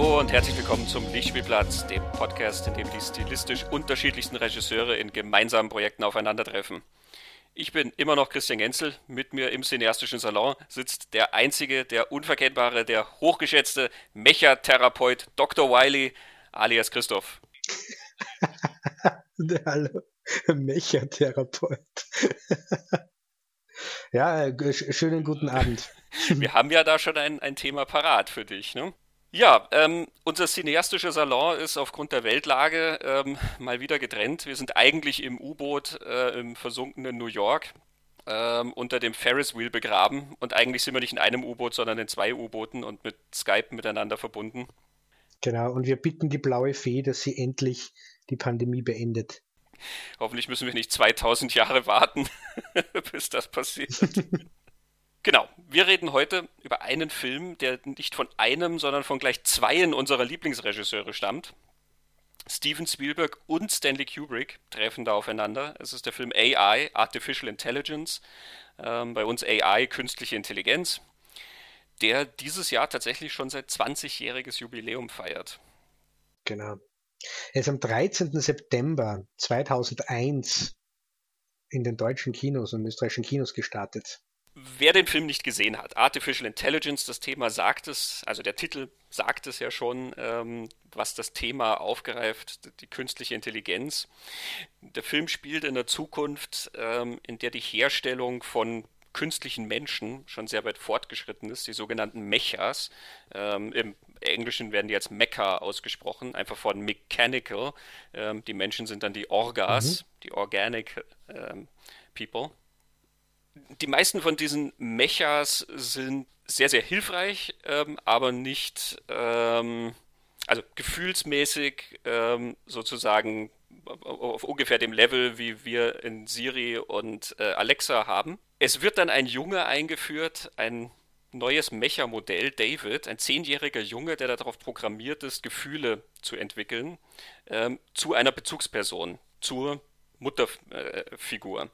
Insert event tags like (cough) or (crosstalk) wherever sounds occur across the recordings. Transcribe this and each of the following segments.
Hallo und herzlich willkommen zum Lichtspielplatz, dem Podcast, in dem die stilistisch unterschiedlichsten Regisseure in gemeinsamen Projekten aufeinandertreffen. Ich bin immer noch Christian Genzel. Mit mir im cineastischen Salon sitzt der einzige, der unverkennbare, der hochgeschätzte Mechatherapeut Dr. Wiley alias Christoph. (laughs) Hallo, Mechatherapeut. (laughs) ja, äh, schönen guten Abend. Wir haben ja da schon ein, ein Thema parat für dich, ne? Ja, ähm, unser cineastischer Salon ist aufgrund der Weltlage ähm, mal wieder getrennt. Wir sind eigentlich im U-Boot äh, im versunkenen New York ähm, unter dem Ferris Wheel begraben und eigentlich sind wir nicht in einem U-Boot, sondern in zwei U-Booten und mit Skype miteinander verbunden. Genau, und wir bitten die blaue Fee, dass sie endlich die Pandemie beendet. Hoffentlich müssen wir nicht 2000 Jahre warten, (laughs) bis das passiert. (laughs) Genau, wir reden heute über einen Film, der nicht von einem, sondern von gleich zweien unserer Lieblingsregisseure stammt. Steven Spielberg und Stanley Kubrick treffen da aufeinander. Es ist der Film AI, Artificial Intelligence, ähm, bei uns AI, künstliche Intelligenz, der dieses Jahr tatsächlich schon seit 20-jähriges Jubiläum feiert. Genau. Er ist am 13. September 2001 in den deutschen Kinos und österreichischen Kinos gestartet. Wer den Film nicht gesehen hat, Artificial Intelligence, das Thema sagt es, also der Titel sagt es ja schon, ähm, was das Thema aufgreift, die künstliche Intelligenz. Der Film spielt in der Zukunft, ähm, in der die Herstellung von künstlichen Menschen schon sehr weit fortgeschritten ist, die sogenannten Mechas. Ähm, Im Englischen werden die als Mecha ausgesprochen, einfach von Mechanical. Ähm, die Menschen sind dann die Orgas, mhm. die Organic ähm, People die meisten von diesen Mechas sind sehr, sehr hilfreich, ähm, aber nicht, ähm, also gefühlsmäßig ähm, sozusagen auf ungefähr dem Level, wie wir in Siri und äh, Alexa haben. Es wird dann ein Junge eingeführt, ein neues Mecha-Modell, David, ein zehnjähriger Junge, der darauf programmiert ist, Gefühle zu entwickeln, ähm, zu einer Bezugsperson, zur Mutterfigur. Äh,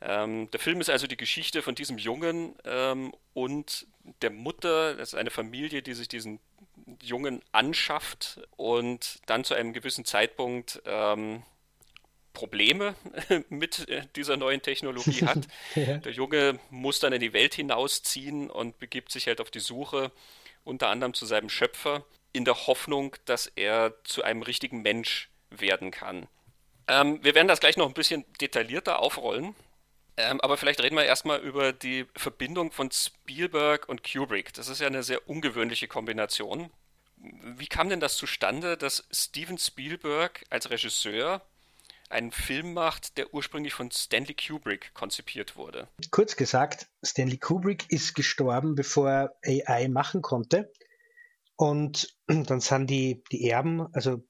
ähm, der Film ist also die Geschichte von diesem Jungen ähm, und der Mutter. Das ist eine Familie, die sich diesen Jungen anschafft und dann zu einem gewissen Zeitpunkt ähm, Probleme (laughs) mit äh, dieser neuen Technologie (laughs) hat. ja. Der Junge muss dann in die Welt hinausziehen und begibt sich halt auf die Suche, unter anderem zu seinem Schöpfer, in der Hoffnung, dass er zu einem richtigen Mensch werden kann. Ähm, wir werden das gleich noch ein bisschen detaillierter aufrollen. Ähm, aber vielleicht reden wir erstmal über die Verbindung von Spielberg und Kubrick. Das ist ja eine sehr ungewöhnliche Kombination. Wie kam denn das zustande, dass Steven Spielberg als Regisseur einen Film macht, der ursprünglich von Stanley Kubrick konzipiert wurde? Kurz gesagt, Stanley Kubrick ist gestorben, bevor er AI machen konnte. Und (clears throat) dann sind die, die Erben, also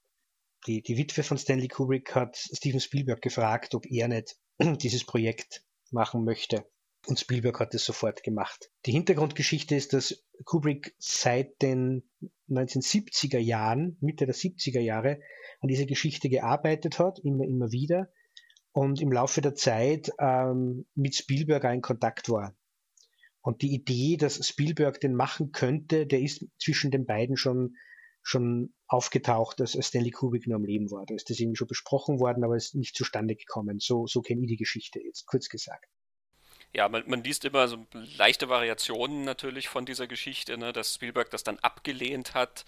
die, die Witwe von Stanley Kubrick, hat Steven Spielberg gefragt, ob er nicht (clears throat) dieses Projekt machen möchte. Und Spielberg hat es sofort gemacht. Die Hintergrundgeschichte ist, dass Kubrick seit den 1970er Jahren, Mitte der 70er Jahre, an dieser Geschichte gearbeitet hat, immer, immer wieder, und im Laufe der Zeit ähm, mit Spielberg in Kontakt war. Und die Idee, dass Spielberg den machen könnte, der ist zwischen den beiden schon, schon aufgetaucht, dass Stanley Kubrick nur am Leben war. Da ist das irgendwie schon besprochen worden, aber ist nicht zustande gekommen. So, so kenne ich die Geschichte jetzt, kurz gesagt. Ja, man, man liest immer so leichte Variationen natürlich von dieser Geschichte, ne, dass Spielberg das dann abgelehnt hat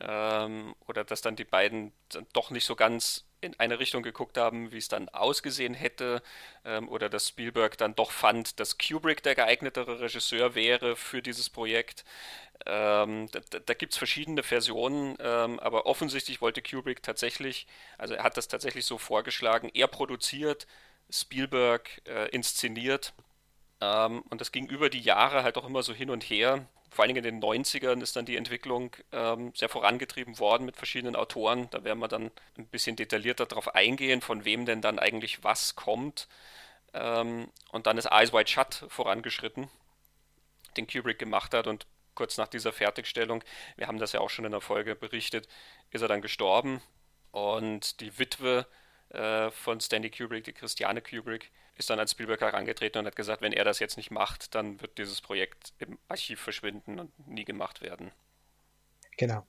ähm, oder dass dann die beiden dann doch nicht so ganz in eine Richtung geguckt haben, wie es dann ausgesehen hätte, ähm, oder dass Spielberg dann doch fand, dass Kubrick der geeignetere Regisseur wäre für dieses Projekt. Ähm, da da gibt es verschiedene Versionen, ähm, aber offensichtlich wollte Kubrick tatsächlich, also er hat das tatsächlich so vorgeschlagen, er produziert, Spielberg äh, inszeniert. Ähm, und das ging über die Jahre halt auch immer so hin und her. Vor allen Dingen in den 90ern ist dann die Entwicklung ähm, sehr vorangetrieben worden mit verschiedenen Autoren. Da werden wir dann ein bisschen detaillierter darauf eingehen, von wem denn dann eigentlich was kommt. Ähm, und dann ist Eyes Wide Shut vorangeschritten, den Kubrick gemacht hat und kurz nach dieser Fertigstellung, wir haben das ja auch schon in der Folge berichtet, ist er dann gestorben und die Witwe äh, von Stanley Kubrick, die Christiane Kubrick, ist dann als Spielberg herangetreten und hat gesagt, wenn er das jetzt nicht macht, dann wird dieses Projekt im Archiv verschwinden und nie gemacht werden. Genau.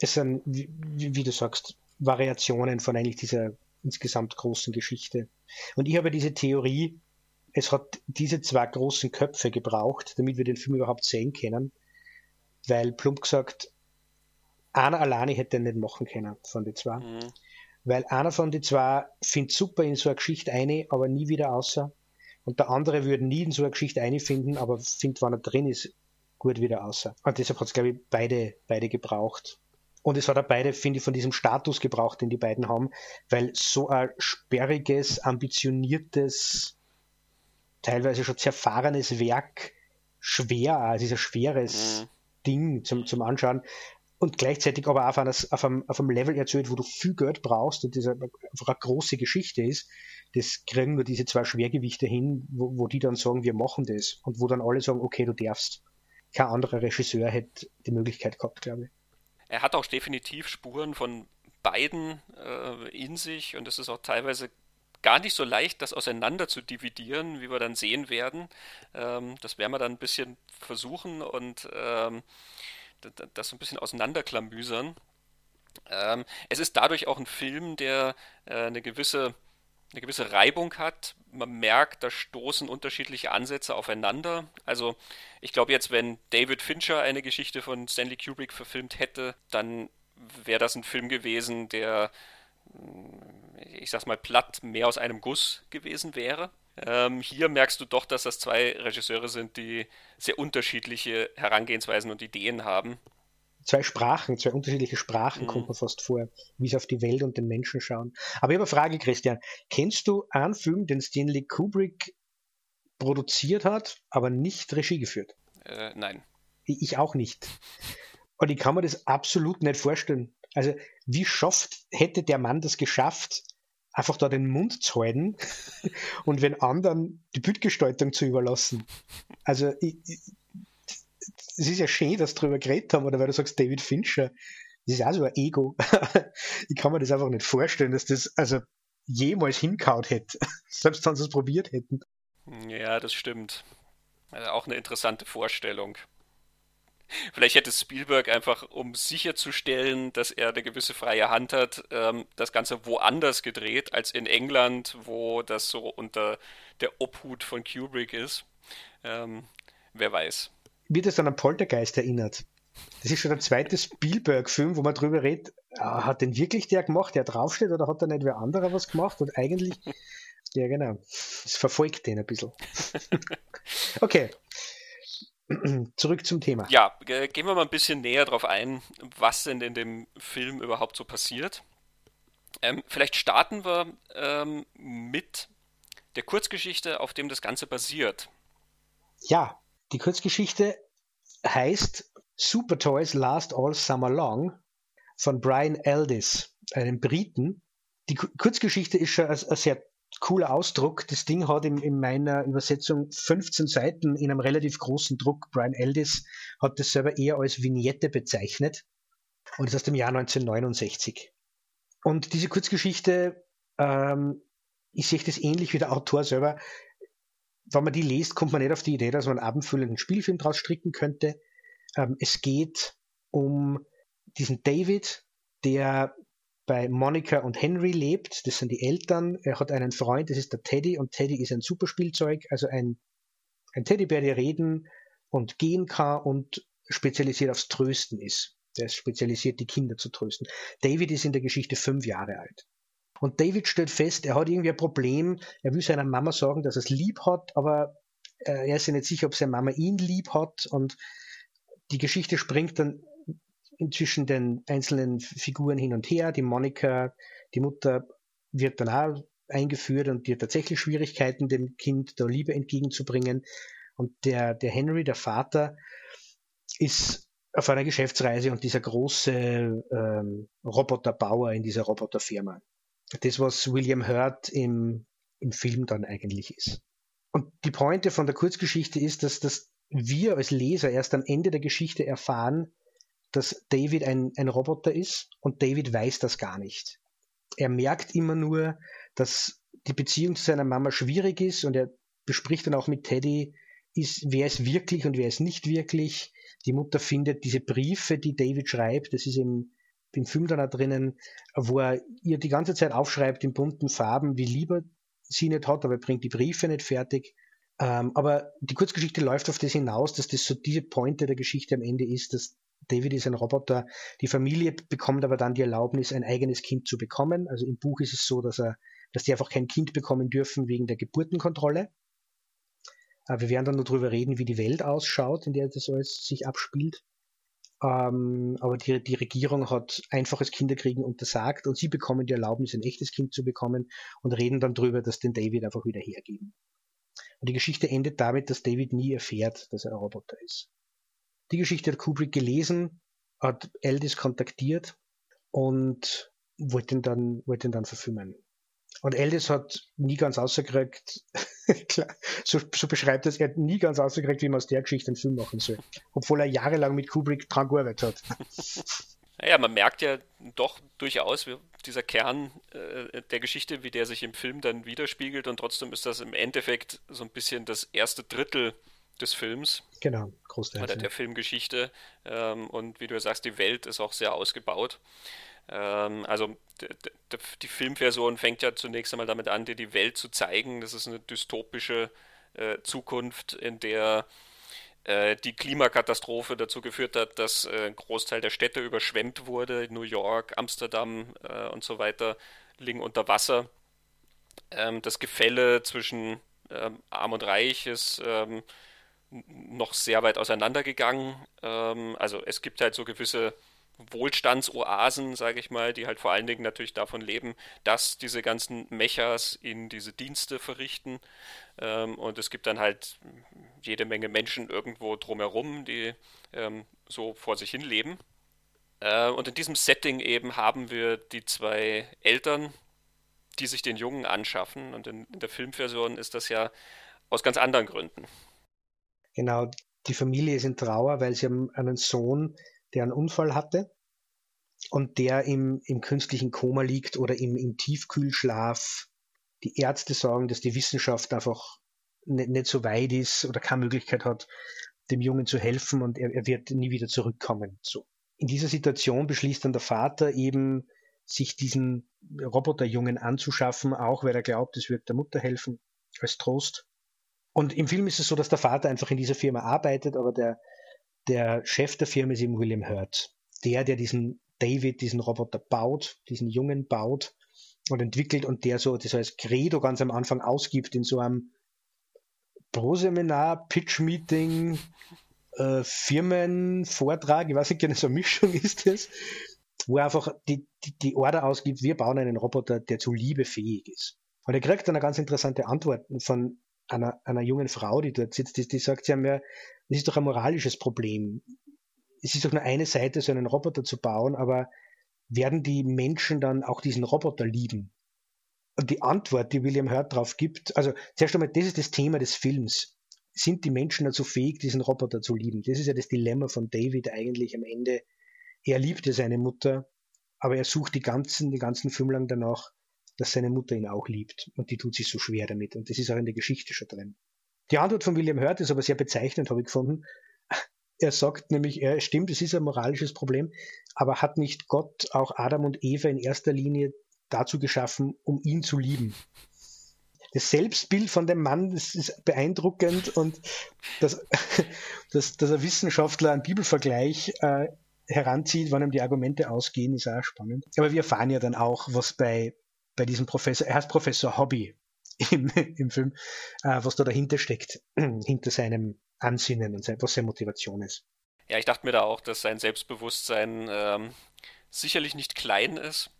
es sind, wie, wie, du sagst, Variationen von eigentlich dieser insgesamt großen Geschichte. Und ich habe diese Theorie, es hat diese zwei großen Köpfe gebraucht, damit wir den Film überhaupt sehen können, weil plump gesagt, einer alleine hätte ihn nicht machen können von den zwei. Mhm. Weil einer von den zwei findet super in so eine Geschichte eine, aber nie wieder außer. Und der andere würde nie in so eine Geschichte eine finden, aber findet, wenn er drin ist, gut wieder außer. Und deshalb hat es, glaube ich, beide, beide gebraucht. Und es hat auch beide, finde ich, von diesem Status gebraucht, den die beiden haben, weil so ein sperriges, ambitioniertes, teilweise schon zerfahrenes Werk schwer, also ist ein schweres mhm. Ding zum, zum Anschauen und gleichzeitig aber auf, eines, auf, einem, auf einem Level erzählt, wo du viel Geld brauchst und das einfach eine große Geschichte ist, das kriegen nur diese zwei Schwergewichte hin, wo, wo die dann sagen, wir machen das und wo dann alle sagen, okay, du darfst. Kein anderer Regisseur hätte die Möglichkeit gehabt, glaube ich. Er hat auch definitiv Spuren von beiden äh, in sich und es ist auch teilweise gar nicht so leicht, das auseinander zu dividieren, wie wir dann sehen werden. Ähm, das werden wir dann ein bisschen versuchen und ähm, das so ein bisschen auseinanderklamüsern. Ähm, es ist dadurch auch ein Film, der äh, eine gewisse eine gewisse Reibung hat. Man merkt, da stoßen unterschiedliche Ansätze aufeinander. Also ich glaube jetzt, wenn David Fincher eine Geschichte von Stanley Kubrick verfilmt hätte, dann wäre das ein Film gewesen, der ich sag's mal platt, mehr aus einem Guss gewesen wäre. Ähm, hier merkst du doch, dass das zwei Regisseure sind, die sehr unterschiedliche Herangehensweisen und Ideen haben. Zwei Sprachen, zwei unterschiedliche Sprachen mhm. kommt man fast vor, wie sie auf die Welt und den Menschen schauen. Aber ich habe eine Frage, Christian. Kennst du einen Film, den Stanley Kubrick produziert hat, aber nicht Regie geführt? Äh, nein. Ich auch nicht. Und ich kann mir das absolut nicht vorstellen. Also, wie schafft, hätte der Mann das geschafft, einfach da den Mund zu halten (laughs) und wenn anderen die Bildgestaltung zu überlassen? Also, ich, ich, es ist ja schön, dass wir darüber geredet haben, oder weil du sagst, David Fincher, das ist auch so ein Ego. (laughs) ich kann mir das einfach nicht vorstellen, dass das also jemals hinkaut hätte, (laughs) selbst wenn sie es probiert hätten. Ja, das stimmt. Also auch eine interessante Vorstellung. Vielleicht hätte Spielberg einfach, um sicherzustellen, dass er eine gewisse freie Hand hat, ähm, das Ganze woanders gedreht als in England, wo das so unter der Obhut von Kubrick ist. Ähm, wer weiß. Wird es an einen Poltergeist erinnert? Das ist schon der zweite Spielberg-Film, wo man drüber redet, ah, hat den wirklich der gemacht, der draufsteht, oder hat da nicht wer anderer was gemacht? Und eigentlich, (laughs) ja genau, es verfolgt den ein bisschen. (laughs) okay, (clears throat) Zurück zum Thema. Ja, gehen wir mal ein bisschen näher darauf ein, was denn in dem Film überhaupt so passiert. Ähm, vielleicht starten wir ähm, mit der Kurzgeschichte, auf dem das Ganze basiert. Ja, die Kurzgeschichte heißt Super Toys Last All Summer Long von Brian Aldiss, einem Briten. Die Kurzgeschichte ist schon ein, ein sehr cooler Ausdruck. Das Ding hat in, in, meiner Übersetzung 15 Seiten in einem relativ großen Druck. Brian Eldis hat das selber eher als Vignette bezeichnet und ist aus dem Jahr 1969. Und diese Kurzgeschichte, ähm, ich sehe das ähnlich wie der Autor selber. Wenn man die liest, kommt man nicht auf die Idee, dass man einen abendfüllenden Spielfilm draus stricken könnte. Ähm, es geht um diesen David, der bei Monica und Henry lebt. Das sind die Eltern. Er hat einen Freund, das ist der Teddy, und Teddy ist ein Superspielzeug, also ein, ein Teddybär, der reden und gehen kann und spezialisiert aufs Trösten ist. Der ist spezialisiert, die Kinder zu trösten. David ist in der Geschichte fünf Jahre alt. Und David stellt fest, er hat irgendwie ein Problem. Er will seiner Mama sagen, dass er es lieb hat, aber äh, er ist sich nicht sicher, ob seine Mama ihn lieb hat. Und die Geschichte springt dann zwischen den einzelnen Figuren hin und her. Die Monika, die Mutter, wird dann auch eingeführt und die hat tatsächlich Schwierigkeiten, dem Kind der Liebe entgegenzubringen. Und der, der Henry, der Vater, ist auf einer Geschäftsreise und dieser große ähm, Roboterbauer in dieser Roboterfirma. Das, was William Hurt im, im Film dann eigentlich ist. Und die Pointe von der Kurzgeschichte ist, dass, dass wir als Leser erst am Ende der Geschichte erfahren, dass David ein, ein Roboter ist und David weiß das gar nicht. Er merkt immer nur, dass die Beziehung zu seiner Mama schwierig ist und er bespricht dann auch mit Teddy, ist, wer ist wirklich und wer ist nicht wirklich. Die Mutter findet diese Briefe, die David schreibt, das ist eben im Film dann auch drinnen, wo er ihr die ganze Zeit aufschreibt in bunten Farben, wie lieber sie nicht hat, aber er bringt die Briefe nicht fertig. Ähm, aber die Kurzgeschichte läuft auf das hinaus, dass das so diese Pointe der Geschichte am Ende ist, dass David ist ein Roboter. Die Familie bekommt aber dann die Erlaubnis, ein eigenes Kind zu bekommen. Also im Buch ist es so, dass er, dass die einfach kein Kind bekommen dürfen wegen der Geburtenkontrolle. Äh, wir werden dann nur darüber reden, wie die Welt ausschaut, in der das alles sich abspielt. Ähm, aber die, die Regierung hat einfaches Kinderkriegen untersagt und sie bekommen die Erlaubnis, ein echtes Kind zu bekommen und reden dann darüber, dass den David einfach wieder hergeben. Und die Geschichte endet damit, dass David nie erfährt, dass er ein Roboter ist. Die Geschichte hat Kubrick gelesen, hat Eldis kontaktiert und wollte ihn dann, wollte ihn dann verfilmen. Und Eldis hat nie ganz ausgekriegt, (laughs) so, so beschreibt es, er hat nie ganz ausgekriegt, wie man aus der Geschichte einen Film machen soll. Obwohl er jahrelang mit Kubrick dran gearbeitet hat. (laughs) Naja, man merkt ja doch durchaus, wie dieser Kern äh, der Geschichte, wie der sich im Film dann widerspiegelt und trotzdem ist das im Endeffekt so ein bisschen das erste Drittel des Films. Genau, Großteil. Oder der Filmgeschichte. Ähm, und wie du sagst, die Welt ist auch sehr ausgebaut. Ähm, also die Filmversion fängt ja zunächst einmal damit an, dir die Welt zu zeigen. Das ist eine dystopische äh, Zukunft, in der äh, die Klimakatastrophe dazu geführt hat, dass äh, ein Großteil der Städte überschwemmt wurde. New York, Amsterdam äh, und so weiter liegen unter Wasser. Ähm, das Gefälle zwischen ähm, Arm und Reich ist ähm, noch sehr weit auseinandergegangen. Ähm, also es gibt halt so gewisse Wohlstandsoasen, sage ich mal, die halt vor allen Dingen natürlich davon leben, dass diese ganzen Mechas in diese Dienste verrichten. Ähm, und es gibt dann halt jede Menge Menschen irgendwo drumherum, die ähm, so vor sich hin leben. Äh, und in diesem Setting eben haben wir die zwei Eltern, die sich den Jungen anschaffen. Und in, in der Filmversion ist das ja aus ganz anderen Gründen. Genau, die Familie ist in Trauer, weil sie haben einen Sohn, der einen Unfall hatte und der im, im künstlichen Koma liegt oder im, im Tiefkühlschlaf. Die Ärzte sagen, dass die Wissenschaft einfach nicht, nicht so weit ist oder keine Möglichkeit hat, dem Jungen zu helfen und er, er wird nie wieder zurückkommen. So. In dieser Situation beschließt dann der Vater eben, sich diesen Roboterjungen anzuschaffen, auch weil er glaubt, es wird der Mutter helfen, als Trost. Und im Film ist es so, dass der Vater einfach in dieser Firma arbeitet, aber der, der Chef der Firma ist eben William Hurt. Der, der diesen David, diesen Roboter baut, diesen Jungen baut und entwickelt und der so das als Credo ganz am Anfang ausgibt in so einem Pro-Seminar, Pitch-Meeting, äh, Firmenvortrag, ich weiß nicht genau, so eine Mischung (laughs) ist das, wo er einfach die, die, die Order ausgibt, wir bauen einen Roboter, der zu Liebe fähig ist. Und er kriegt dann eine ganz interessante Antwort von einer, einer jungen Frau, die dort sitzt, die, die sagt, sie haben ja, das ist doch ein moralisches Problem. Es ist doch nur eine Seite, so einen Roboter zu bauen, aber werden die Menschen dann auch diesen Roboter lieben? Und die Antwort, die William Hurt darauf gibt, also zuerst einmal, das ist das Thema des Films. Sind die Menschen dazu fähig, diesen Roboter zu lieben? Das ist ja das Dilemma von David eigentlich am Ende. Er liebt ja seine Mutter, aber er sucht die ganzen, den ganzen Film lang danach, dass seine Mutter ihn auch liebt. Und die tut sich so schwer damit. Und das ist auch in der Geschichte schon drin. Die Antwort von William Hurt ist aber sehr bezeichnend, habe ich gefunden. Er sagt nämlich, er stimmt, es ist ein moralisches Problem, aber hat nicht Gott auch Adam und Eva in erster Linie dazu geschaffen, um ihn zu lieben? Das Selbstbild von dem Mann, das ist beeindruckend und dass, (laughs) dass, dass ein Wissenschaftler einen Bibelvergleich äh, heranzieht, wann ihm die Argumente ausgehen, ist auch spannend. Aber wir erfahren ja dann auch, was bei bei diesem Professor, er heißt Professor Hobby im, (laughs) im Film, äh, was da dahinter steckt, (clears throat) hinter seinem Ansinnen und sein, was seine Motivation ist. Ja, ich dachte mir da auch, dass sein Selbstbewusstsein ähm, sicherlich nicht klein ist.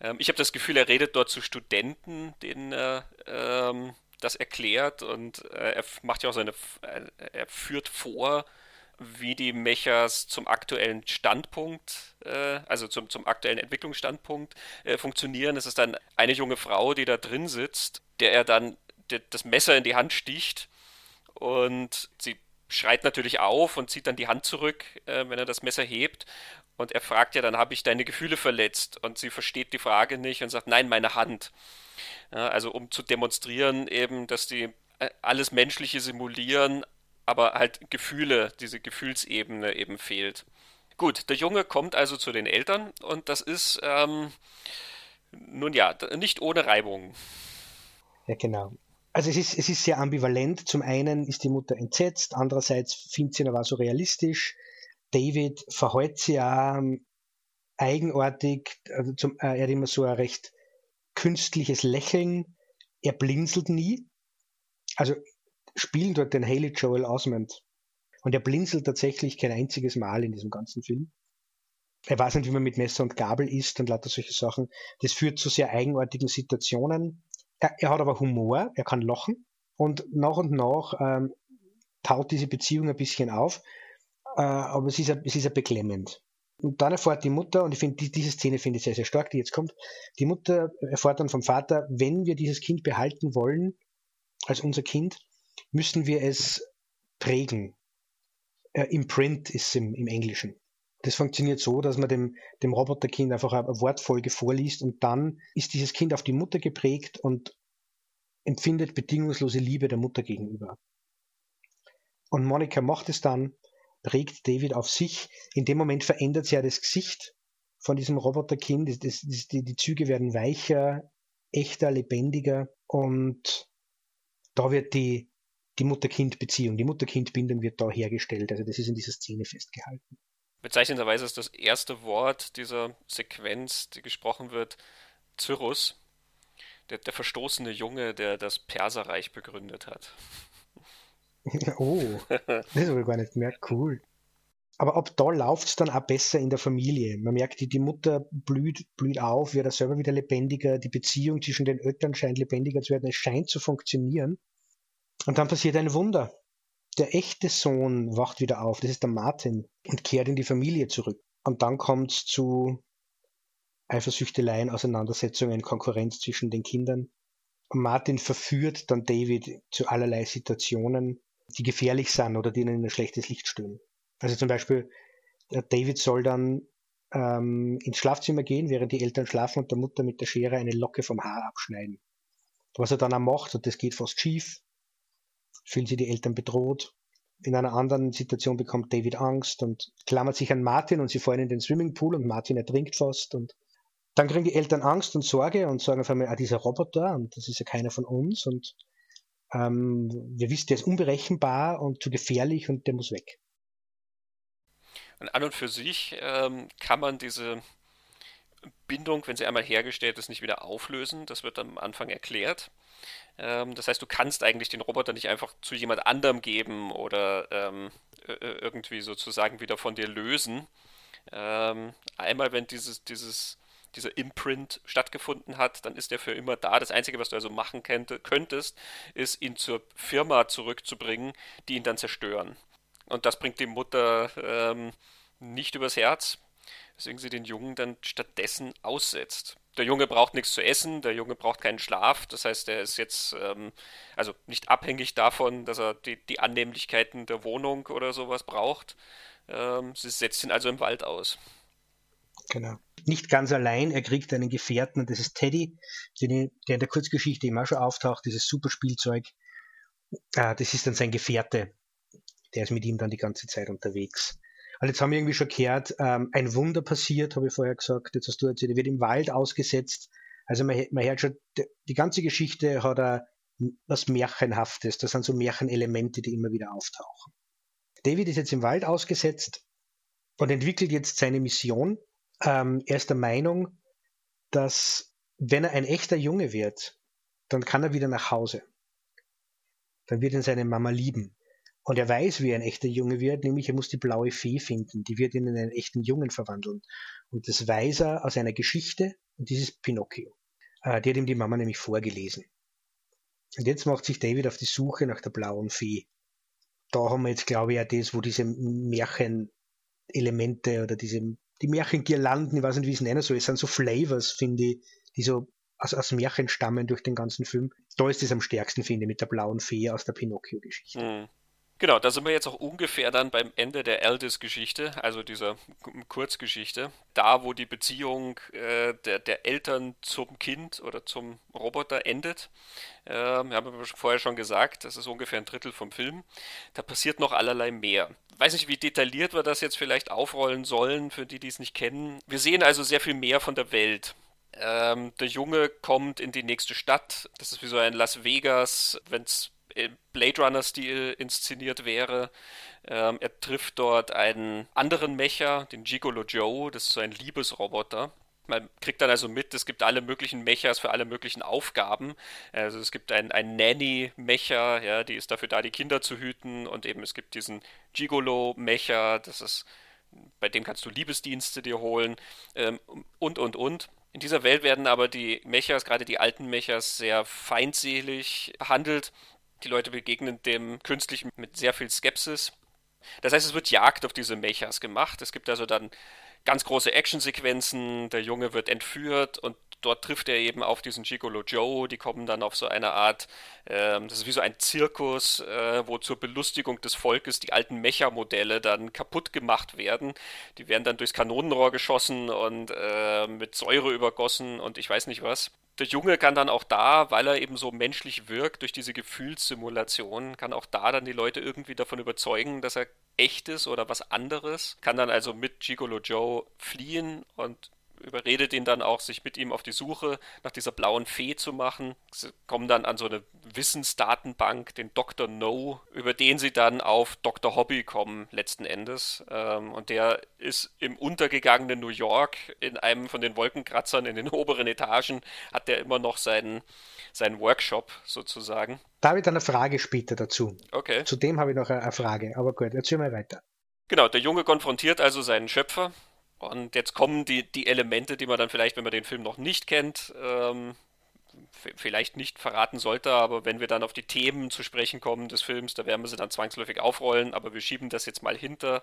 Ähm, ich habe das Gefühl, er redet dort zu Studenten, denen er ähm, das erklärt und äh, er macht ja auch seine, äh, er führt vor, wie die Mechas zum aktuellen Standpunkt, äh, also zum, zum aktuellen Entwicklungsstandpunkt äh, funktionieren. Es ist dann eine junge Frau, die da drin sitzt, der er dann das Messer in die Hand sticht und sie schreit natürlich auf und zieht dann die Hand zurück, äh, wenn er das Messer hebt. Und er fragt ja, dann habe ich deine Gefühle verletzt. Und sie versteht die Frage nicht und sagt, nein, meine Hand. Ja, also um zu demonstrieren eben, dass die äh, alles Menschliche simulieren, aber halt Gefühle, diese Gefühlsebene eben fehlt. Gut, der Junge kommt also zu den Eltern und das ist, ähm, nun ja, nicht ohne Reibung. Ja, genau. Also es ist, es ist sehr ambivalent. Zum einen ist die Mutter entsetzt, andererseits findet sie ihn aber so realistisch. David verhält sich auch ähm, eigenartig, also zum, äh, er hat immer so ein recht künstliches Lächeln, er blinzelt nie. Also spielen dort den Haley Joel Osment. Und er blinzelt tatsächlich kein einziges Mal in diesem ganzen Film. Er weiß nicht, wie man mit Messer und Gabel isst und lauter solche Sachen. Das führt zu sehr eigenartigen Situationen. Er, er hat aber Humor, er kann lachen. Und nach und nach ähm, taut diese Beziehung ein bisschen auf. Äh, aber es ist, ein, es ist ein beklemmend. Und dann erfährt die Mutter, und ich finde, die, diese Szene finde ich sehr, sehr stark, die jetzt kommt. Die Mutter erfährt dann vom Vater, wenn wir dieses Kind behalten wollen, als unser Kind, müssen wir es prägen. Äh, Imprint ist im, im Englischen. Das funktioniert so, dass man dem, dem Roboterkind einfach eine Wortfolge vorliest und dann ist dieses Kind auf die Mutter geprägt und empfindet bedingungslose Liebe der Mutter gegenüber. Und Monika macht es dann, prägt David auf sich. In dem Moment verändert sich ja das Gesicht von diesem Roboterkind. Das, das, das, die, die Züge werden weicher, echter, lebendiger und da wird die, die Mutter-Kind-Beziehung, die Mutter-Kind-Bindung wird da hergestellt. Also das ist in dieser Szene festgehalten. Bezeichnenderweise ist das erste Wort dieser Sequenz, die gesprochen wird, Cyrus, der, der verstoßene Junge, der das Perserreich begründet hat. (laughs) oh, das habe ich gar nicht gemerkt. Cool. Aber ab da läuft es dann auch besser in der Familie. Man merkt, die, die Mutter blüht, blüht auf, wird er selber wieder lebendiger, die Beziehung zwischen den Eltern scheint lebendiger zu werden, es scheint zu funktionieren. Und dann passiert ein Wunder. Der echte Sohn wacht wieder auf, das ist der Martin, und kehrt in die Familie zurück. Und dann kommt es zu Eifersüchteleien, Auseinandersetzungen, Konkurrenz zwischen den Kindern. Und Martin verführt dann David zu allerlei Situationen, die gefährlich sind oder die ihnen in ein schlechtes Licht stehen. Also zum Beispiel, David soll dann ähm, ins Schlafzimmer gehen, während die Eltern schlafen und der Mutter mit der Schere eine Locke vom Haar abschneiden. Was er dann auch macht, und das geht fast schief, fühlen sich die Eltern bedroht. In einer anderen Situation bekommt David Angst und klammert sich an Martin und sie fallen in den Swimmingpool und Martin ertrinkt fast und dann kriegen die Eltern Angst und Sorge und sagen auf einmal, ah, dieser Roboter und das ist ja keiner von uns und ähm, wir wissen, der ist unberechenbar und zu gefährlich und der muss weg. Und an und für sich ähm, kann man diese Bindung, wenn sie einmal hergestellt ist, nicht wieder auflösen. Das wird am Anfang erklärt. Ähm, das heißt, du kannst eigentlich den Roboter nicht einfach zu jemand anderem geben oder ähm, irgendwie sozusagen wieder von dir lösen. Ähm, einmal, wenn dieses, dieses, dieser Imprint stattgefunden hat, dann ist er für immer da. Das Einzige, was du also machen könntest, ist, ihn zur Firma zurückzubringen, die ihn dann zerstören. Und das bringt die Mutter ähm, nicht übers Herz, weswegen sie den Jungen dann stattdessen aussetzt der Junge braucht nichts zu essen, der Junge braucht keinen Schlaf. Das heißt, er ist jetzt ähm, also nicht abhängig davon, dass er die, die Annehmlichkeiten der Wohnung oder sowas braucht. Ähm, sie setzt ihn also im Wald aus. Genau. Nicht ganz allein, er kriegt einen Gefährten das ist Teddy, der in der Kurzgeschichte immer schon auftaucht, dieses Superspielzeug. Ah, das ist dann sein Gefährte. Der ist mit ihm dann die ganze Zeit unterwegs. Und jetzt haben wir irgendwie schon gehört, ähm, ein Wunder passiert, habe ich vorher gesagt, jetzt hast du erzählt, er wird im Wald ausgesetzt. Also man, man hört schon, die, ganze Geschichte hat a, was Märchenhaftes, das sind so Märchenelemente, die immer wieder auftauchen. David ist jetzt im Wald ausgesetzt und entwickelt jetzt seine Mission. Ähm, er ist der Meinung, dass wenn er ein echter Junge wird, dann kann er wieder nach Hause. Dann wird ihn seine Mama lieben. Und er weiß, wie er ein echter Junge wird, nämlich er muss die blaue Fee finden, die wird ihn in einen echten Jungen verwandeln. Und das weiß er aus einer Geschichte, und dieses Pinocchio. Äh, die hat ihm die Mama nämlich vorgelesen. Und jetzt macht sich David auf die Suche nach der blauen Fee. Da haben wir jetzt, glaube ich, auch das, wo diese Märchenelemente oder diese, die Märchengirlanden, ich weiß nicht, wie ich es nennen soll, es sind so Flavors, finde ich, die so aus, aus Märchen stammen durch den ganzen Film. Da ist es am stärksten, finde ich, mit der blauen Fee aus der Pinocchio-Geschichte. Mhm. Genau, da sind wir jetzt auch ungefähr dann beim Ende der Eldest-Geschichte, also dieser Kurzgeschichte. Da, wo die Beziehung äh, der, der Eltern zum Kind oder zum Roboter endet. Äh, wir haben vorher schon gesagt, das ist ungefähr ein Drittel vom Film. Da passiert noch allerlei mehr. weiß nicht, wie detailliert wir das jetzt vielleicht aufrollen sollen, für die, die es nicht kennen. Wir sehen also sehr viel mehr von der Welt. Ähm, der Junge kommt in die nächste Stadt. Das ist wie so ein Las Vegas, wenn es Blade Runner-Stil inszeniert wäre. Ähm, er trifft dort einen anderen Mecher, den Gigolo Joe, das ist so ein Liebesroboter. Man kriegt dann also mit, es gibt alle möglichen Mechers für alle möglichen Aufgaben. Also es gibt einen, einen Nanny-Mecher, ja, die ist dafür da, die Kinder zu hüten. Und eben es gibt diesen Gigolo-Mecher, das ist, bei dem kannst du Liebesdienste dir holen. Ähm, und, und, und. In dieser Welt werden aber die Mechers, gerade die alten Mechers, sehr feindselig behandelt. Die Leute begegnen dem Künstlichen mit sehr viel Skepsis. Das heißt, es wird Jagd auf diese Mechas gemacht. Es gibt also dann ganz große Actionsequenzen. Der Junge wird entführt und dort trifft er eben auf diesen Gigolo Joe. Die kommen dann auf so eine Art, äh, das ist wie so ein Zirkus, äh, wo zur Belustigung des Volkes die alten Mecha-Modelle dann kaputt gemacht werden. Die werden dann durchs Kanonenrohr geschossen und äh, mit Säure übergossen und ich weiß nicht was der Junge kann dann auch da, weil er eben so menschlich wirkt durch diese Gefühlssimulation, kann auch da dann die Leute irgendwie davon überzeugen, dass er echt ist oder was anderes, kann dann also mit Gigolo Joe fliehen und überredet ihn dann auch, sich mit ihm auf die Suche nach dieser blauen Fee zu machen. Sie kommen dann an so eine Wissensdatenbank, den Dr. No, über den sie dann auf Dr. Hobby kommen, letzten Endes. Ähm, und der ist im untergegangenen New York, in einem von den Wolkenkratzern in den (laughs) oberen Etagen, hat der immer noch seinen, seinen Workshop sozusagen. Da habe ich dann eine Frage später dazu. Okay. Zudem habe ich noch eine Frage, aber gut, erzähl mal weiter. Genau, der Junge konfrontiert also seinen Schöpfer, und jetzt kommen die, die Elemente, die man dann vielleicht, wenn man den Film noch nicht kennt, ähm, vielleicht nicht verraten sollte, aber wenn wir dann auf die Themen zu sprechen kommen des Films, da werden wir sie dann zwangsläufig aufrollen, aber wir schieben das jetzt mal hinter.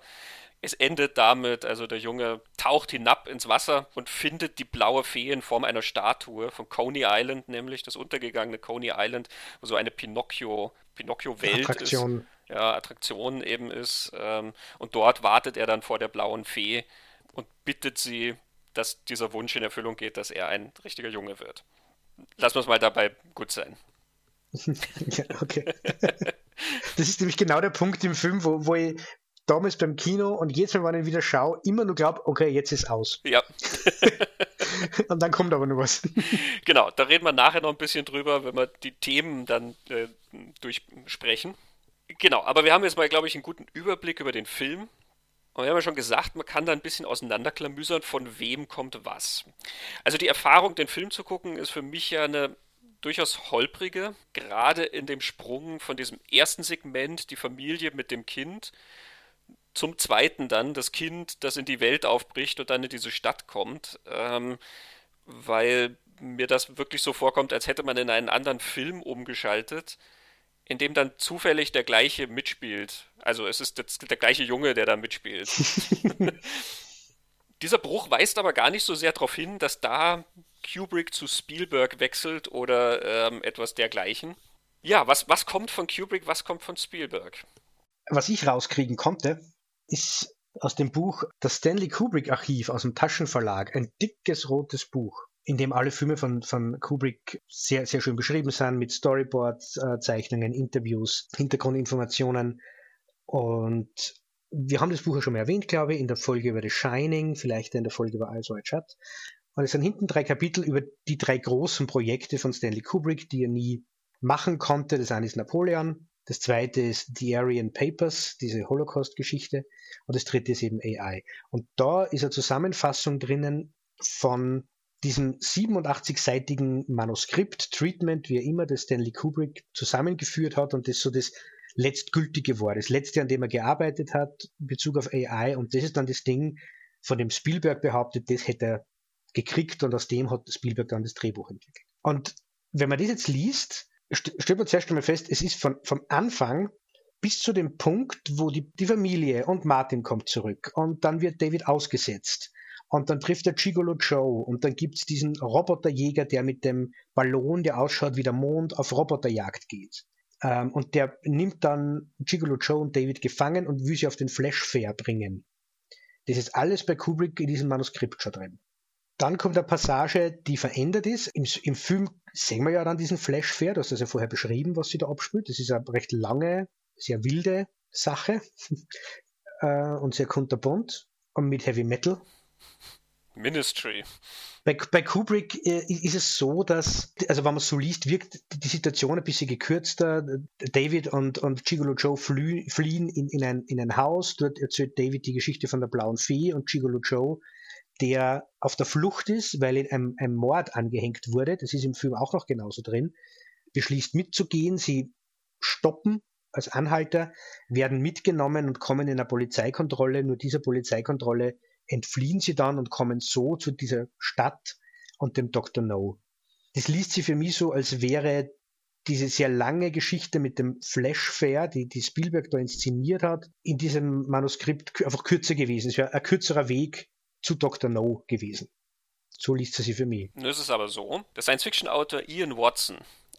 Es endet damit, also der Junge taucht hinab ins Wasser und findet die blaue Fee in Form einer Statue von Coney Island, nämlich das untergegangene Coney Island, wo so eine Pinocchio, Pinocchio-Welt Attraktion. ist. Ja, Attraktion eben ist. Ähm, und dort wartet er dann vor der blauen Fee und bittet sie, dass dieser Wunsch in Erfüllung geht, dass er ein richtiger Junge wird. Lass uns mal dabei gut sein. (laughs) ja, okay. (laughs) Das ist nämlich genau der Punkt im Film, wo, wo ich damals beim Kino und jetzt, wenn man ihn wieder schaue, immer nur glaube, okay, jetzt ist aus. Ja. (laughs) und dann kommt aber noch was. Genau, da reden wir nachher noch ein bisschen drüber, wenn wir die Themen dann äh, durchsprechen. Genau, aber wir haben jetzt mal, glaube ich, einen guten Überblick über den Film. Und wir haben ja schon gesagt, man kann da ein bisschen auseinanderklamüsern, von wem kommt was. Also die Erfahrung, den Film zu gucken, ist für mich ja eine durchaus holprige, gerade in dem Sprung von diesem ersten Segment, die Familie mit dem Kind, zum zweiten dann, das Kind, das in die Welt aufbricht und dann in diese Stadt kommt, ähm, weil mir das wirklich so vorkommt, als hätte man in einen anderen Film umgeschaltet in dem dann zufällig der gleiche mitspielt. Also es ist der gleiche Junge, der da mitspielt. (laughs) Dieser Bruch weist aber gar nicht so sehr darauf hin, dass da Kubrick zu Spielberg wechselt oder ähm, etwas dergleichen. Ja, was, was kommt von Kubrick, was kommt von Spielberg? Was ich rauskriegen konnte, ist aus dem Buch Das Stanley Kubrick Archiv aus dem Taschenverlag, ein dickes rotes Buch in dem alle Filme von, von Kubrick sehr, sehr schön beschrieben sind, mit Storyboards, äh, Zeichnungen, Interviews, Hintergrundinformationen. Und wir haben das Buch ja schon mal erwähnt, glaube ich, in der Folge über The Shining, vielleicht in der Folge über Eyes Wide Shut. Und es sind hinten drei Kapitel über die drei großen Projekte von Stanley Kubrick, die er nie machen konnte. Das eine ist Napoleon, das zweite ist The Aryan Papers, diese Holocaust-Geschichte, und das dritte ist eben AI. Und da ist eine Zusammenfassung drinnen von diesem 87-seitigen Manuskript, Treatment, wie er immer das Stanley Kubrick zusammengeführt hat und das so das letztgültige war, das letzte, an dem er gearbeitet hat, in Bezug auf AI. Und das ist dann das Ding, von dem Spielberg behauptet, das hätte er gekriegt und aus dem hat Spielberg dann das Drehbuch entwickelt. Und wenn man das jetzt liest, stellt man zuerst einmal fest, es ist von, vom Anfang bis zu dem Punkt, wo die, die Familie und Martin kommt zurück und dann wird David ausgesetzt und dann trifft er Gigolo Joe und dann gibt's diesen Roboterjäger, der mit dem Ballon, der ausschaut wie der Mond, auf Roboterjagd geht. Ähm, und der nimmt dann Gigolo Joe und David gefangen und will sie auf den Flash Fair bringen. Das ist alles bei Kubrick in diesem Manuskript schon drin. Dann kommt eine Passage, die verändert ist. Im, Im, Film sehen wir ja dann diesen Flash Fair, das ja vorher beschrieben, was sie da abspielt. Das ist eine recht lange, sehr wilde Sache. (laughs) äh, und sehr kunterbunt und mit Heavy Metal. Ministry. Bei, bei Kubrick äh, ist es so, dass, also wenn man so liest, wirkt die Situation ein bisschen gekürzter. David und, und Gigolo Joe flü, fliehen in, in, ein, in ein Haus. Dort erzählt David die Geschichte von der blauen Fee und Gigolo Joe, der auf der Flucht ist, weil ihm ein, ein Mord angehängt wurde. Das ist im Film auch noch genauso drin. Beschließt mitzugehen. Sie stoppen als Anhalter, werden mitgenommen und kommen in eine Polizeikontrolle. Nur dieser Polizeikontrolle entfliehen sie dann und kommen so zu dieser Stadt und dem Dr. No. Das liest sie für mich so, als wäre diese sehr lange Geschichte mit dem Flash Fair, die, die Spielberg da inszeniert hat, in diesem Manuskript einfach kürzer gewesen. Es wäre ein kürzerer Weg zu Dr. No gewesen. So liest sie sie für mich. Nun ist es aber so, der Science-Fiction-Autor Ian Watson,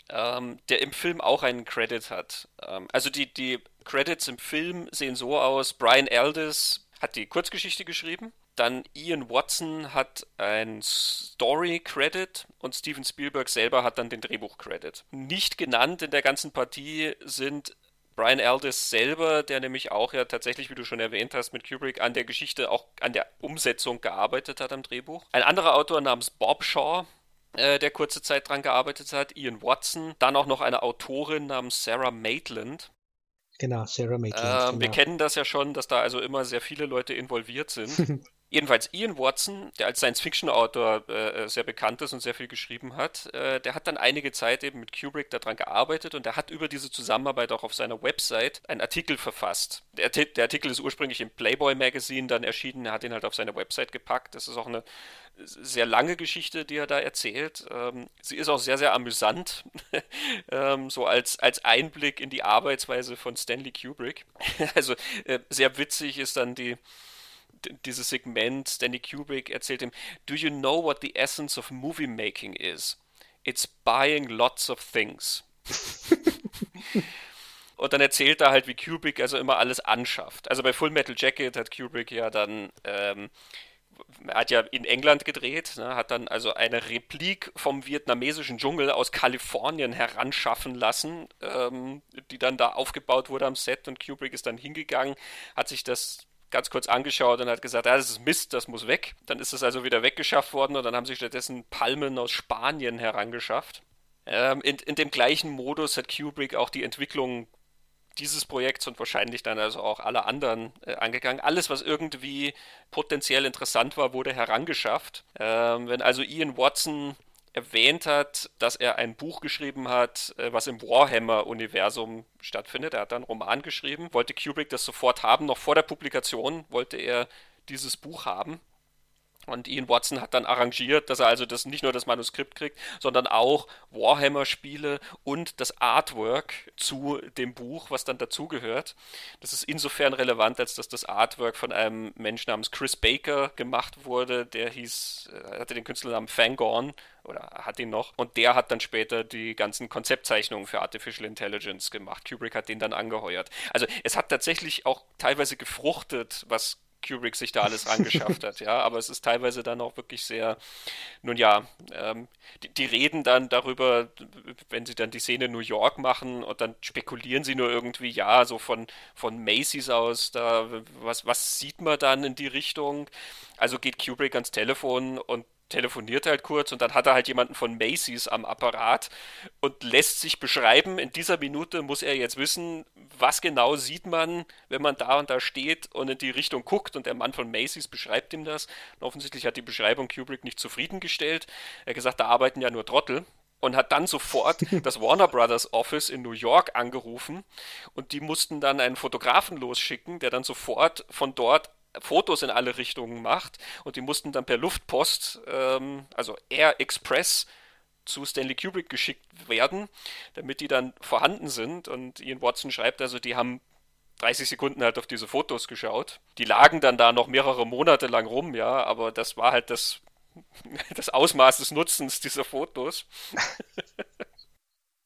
ähm, der im Film auch einen Credit hat. Ähm, also die, die Credits im Film sehen so aus, Brian Aldiss hat die Kurzgeschichte geschrieben, dann Ian Watson hat ein Story-Credit und Steven Spielberg selber hat dann den Drehbuch-Credit. Nicht genannt in der ganzen Partie sind Brian Aldiss selber, der nämlich auch ja tatsächlich, wie du schon erwähnt hast, mit Kubrick an der Geschichte, auch an der Umsetzung gearbeitet hat am Drehbuch. Ein anderer Autor namens Bob Shaw, äh, der kurze Zeit dran gearbeitet hat, Ian Watson. Dann auch noch eine Autorin namens Sarah Maitland. Genau, Sarah Maitland. Äh, genau. Wir kennen das ja schon, dass da also immer sehr viele Leute involviert sind. (laughs) Jedenfalls Ian Watson, der als Science-Fiction-Autor äh, sehr bekannt ist und sehr viel geschrieben hat, äh, der hat dann einige Zeit eben mit Kubrick daran gearbeitet und der hat über diese Zusammenarbeit auch auf seiner Website einen Artikel verfasst. Der, der Artikel ist ursprünglich im Playboy Magazine dann erschienen, er hat ihn halt auf seine Website gepackt. Das ist auch eine sehr lange Geschichte, die er da erzählt. Ähm, sie ist auch sehr, sehr amüsant, (laughs) ähm, so als, als Einblick in die Arbeitsweise von Stanley Kubrick. (laughs) also äh, sehr witzig ist dann die dieses Segment, Stanley Kubrick erzählt ihm, Do you know what the essence of movie making is? It's buying lots of things. (laughs) Und dann erzählt er halt, wie Kubrick also immer alles anschafft. Also bei Full Metal Jacket hat Kubrick ja dann, ähm, er hat ja in England gedreht, ne, hat dann also eine Replik vom vietnamesischen Dschungel aus Kalifornien heranschaffen lassen, ähm, die dann da aufgebaut wurde am Set und Kubrick ist dann hingegangen, hat sich das ganz kurz angeschaut und hat gesagt, ja, das ist Mist, das muss weg. Dann ist es also wieder weggeschafft worden und dann haben sie stattdessen Palmen aus Spanien herangeschafft. Ähm, in, in dem gleichen Modus hat Kubrick auch die Entwicklung dieses Projekts und wahrscheinlich dann also auch alle anderen äh, angegangen. Alles, was irgendwie potenziell interessant war, wurde herangeschafft. Ähm, wenn also Ian Watson erwähnt hat, dass er ein Buch geschrieben hat, äh, was im Warhammer-Universum stattfindet. Er hat einen Roman geschrieben, wollte Kubrick das sofort haben, noch vor der Publikation wollte er dieses Buch haben. Und Ian Watson hat dann arrangiert, dass er also das nicht nur das Manuskript kriegt, sondern auch Warhammer-Spiele und das Artwork zu dem Buch, was dann dazugehört. Das ist insofern relevant, als dass das Artwork von einem Menschen namens Chris Baker gemacht wurde. Der hieß, äh, hatte den Künstlernamen Fangorn oder hat ihn noch. Und der hat dann später die ganzen Konzeptzeichnungen für Artificial Intelligence gemacht. Kubrick hat den dann angeheuert. Also es hat tatsächlich auch teilweise gefruchtet, was Kubrick sich da alles (laughs) rangeschafft hat, ja, aber es ist teilweise dann auch wirklich sehr, nun ja, ähm, die, die, reden dann darüber, wenn sie dann die Szene New York machen und dann spekulieren sie nur irgendwie, ja, so von, von Macy's aus, da, was, was sieht man dann in die Richtung? Also geht Kubrick ans Telefon und telefoniert halt kurz und dann hat er halt jemanden von Macy's am Apparat und lässt sich beschreiben, in dieser Minute muss er jetzt wissen, was genau sieht man, wenn man da und da steht und in die Richtung guckt und der Mann von Macy's beschreibt ihm das. Und offensichtlich hat die Beschreibung Kubrick nicht zufriedengestellt. Er hat gesagt, da arbeiten ja nur Trottel und hat dann sofort (laughs) das Warner Brothers Office in New York angerufen und die mussten dann einen Fotografen losschicken, der dann sofort von dort Fotos in alle Richtungen macht und die mussten dann per Luftpost, ähm, also Air Express, zu Stanley Kubrick geschickt werden, damit die dann vorhanden sind. Und Ian Watson schreibt also, die haben 30 Sekunden halt auf diese Fotos geschaut. Die lagen dann da noch mehrere Monate lang rum, ja, aber das war halt das, (laughs) das Ausmaß des Nutzens dieser Fotos. (laughs)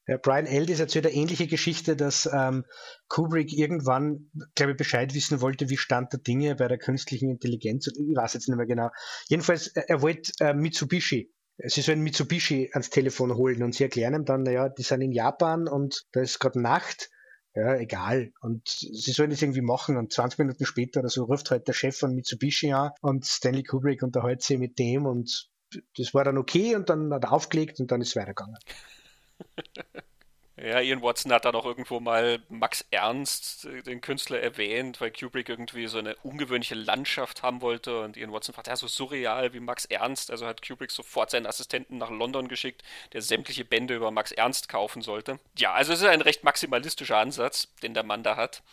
Ja, Brian Aldiss erzählt eine ähnliche Geschichte, dass ähm, Kubrick irgendwann, glaube ich, Bescheid wissen wollte, wie Stand der Dinge bei der künstlichen Intelligenz. Ich weiß jetzt nicht mehr genau. Jedenfalls, er, er wollte äh, Mitsubishi. Sie sollen Mitsubishi ans Telefon holen und sie erklären ihm dann, naja, die sind in Japan und da ist gerade Nacht Ja, egal. Und sie sollen das irgendwie machen und 20 Minuten später oder so ruft halt der Chef von Mitsubishi an und Stanley Kubrick unterhält sich mit dem und das war dann okay und dann hat er aufgelegt und dann ist es weitergegangen. (laughs) Ja, Ian Watson hat dann auch irgendwo mal Max Ernst, äh, den Künstler, erwähnt, weil Kubrick irgendwie so eine ungewöhnliche Landschaft haben wollte und Ian Watson fragt, ja, so surreal wie Max Ernst. Also hat Kubrick sofort seinen Assistenten nach London geschickt, der sämtliche Bände über Max Ernst kaufen sollte. Ja, also es ist ein recht maximalistischer Ansatz, den der Mann da hat.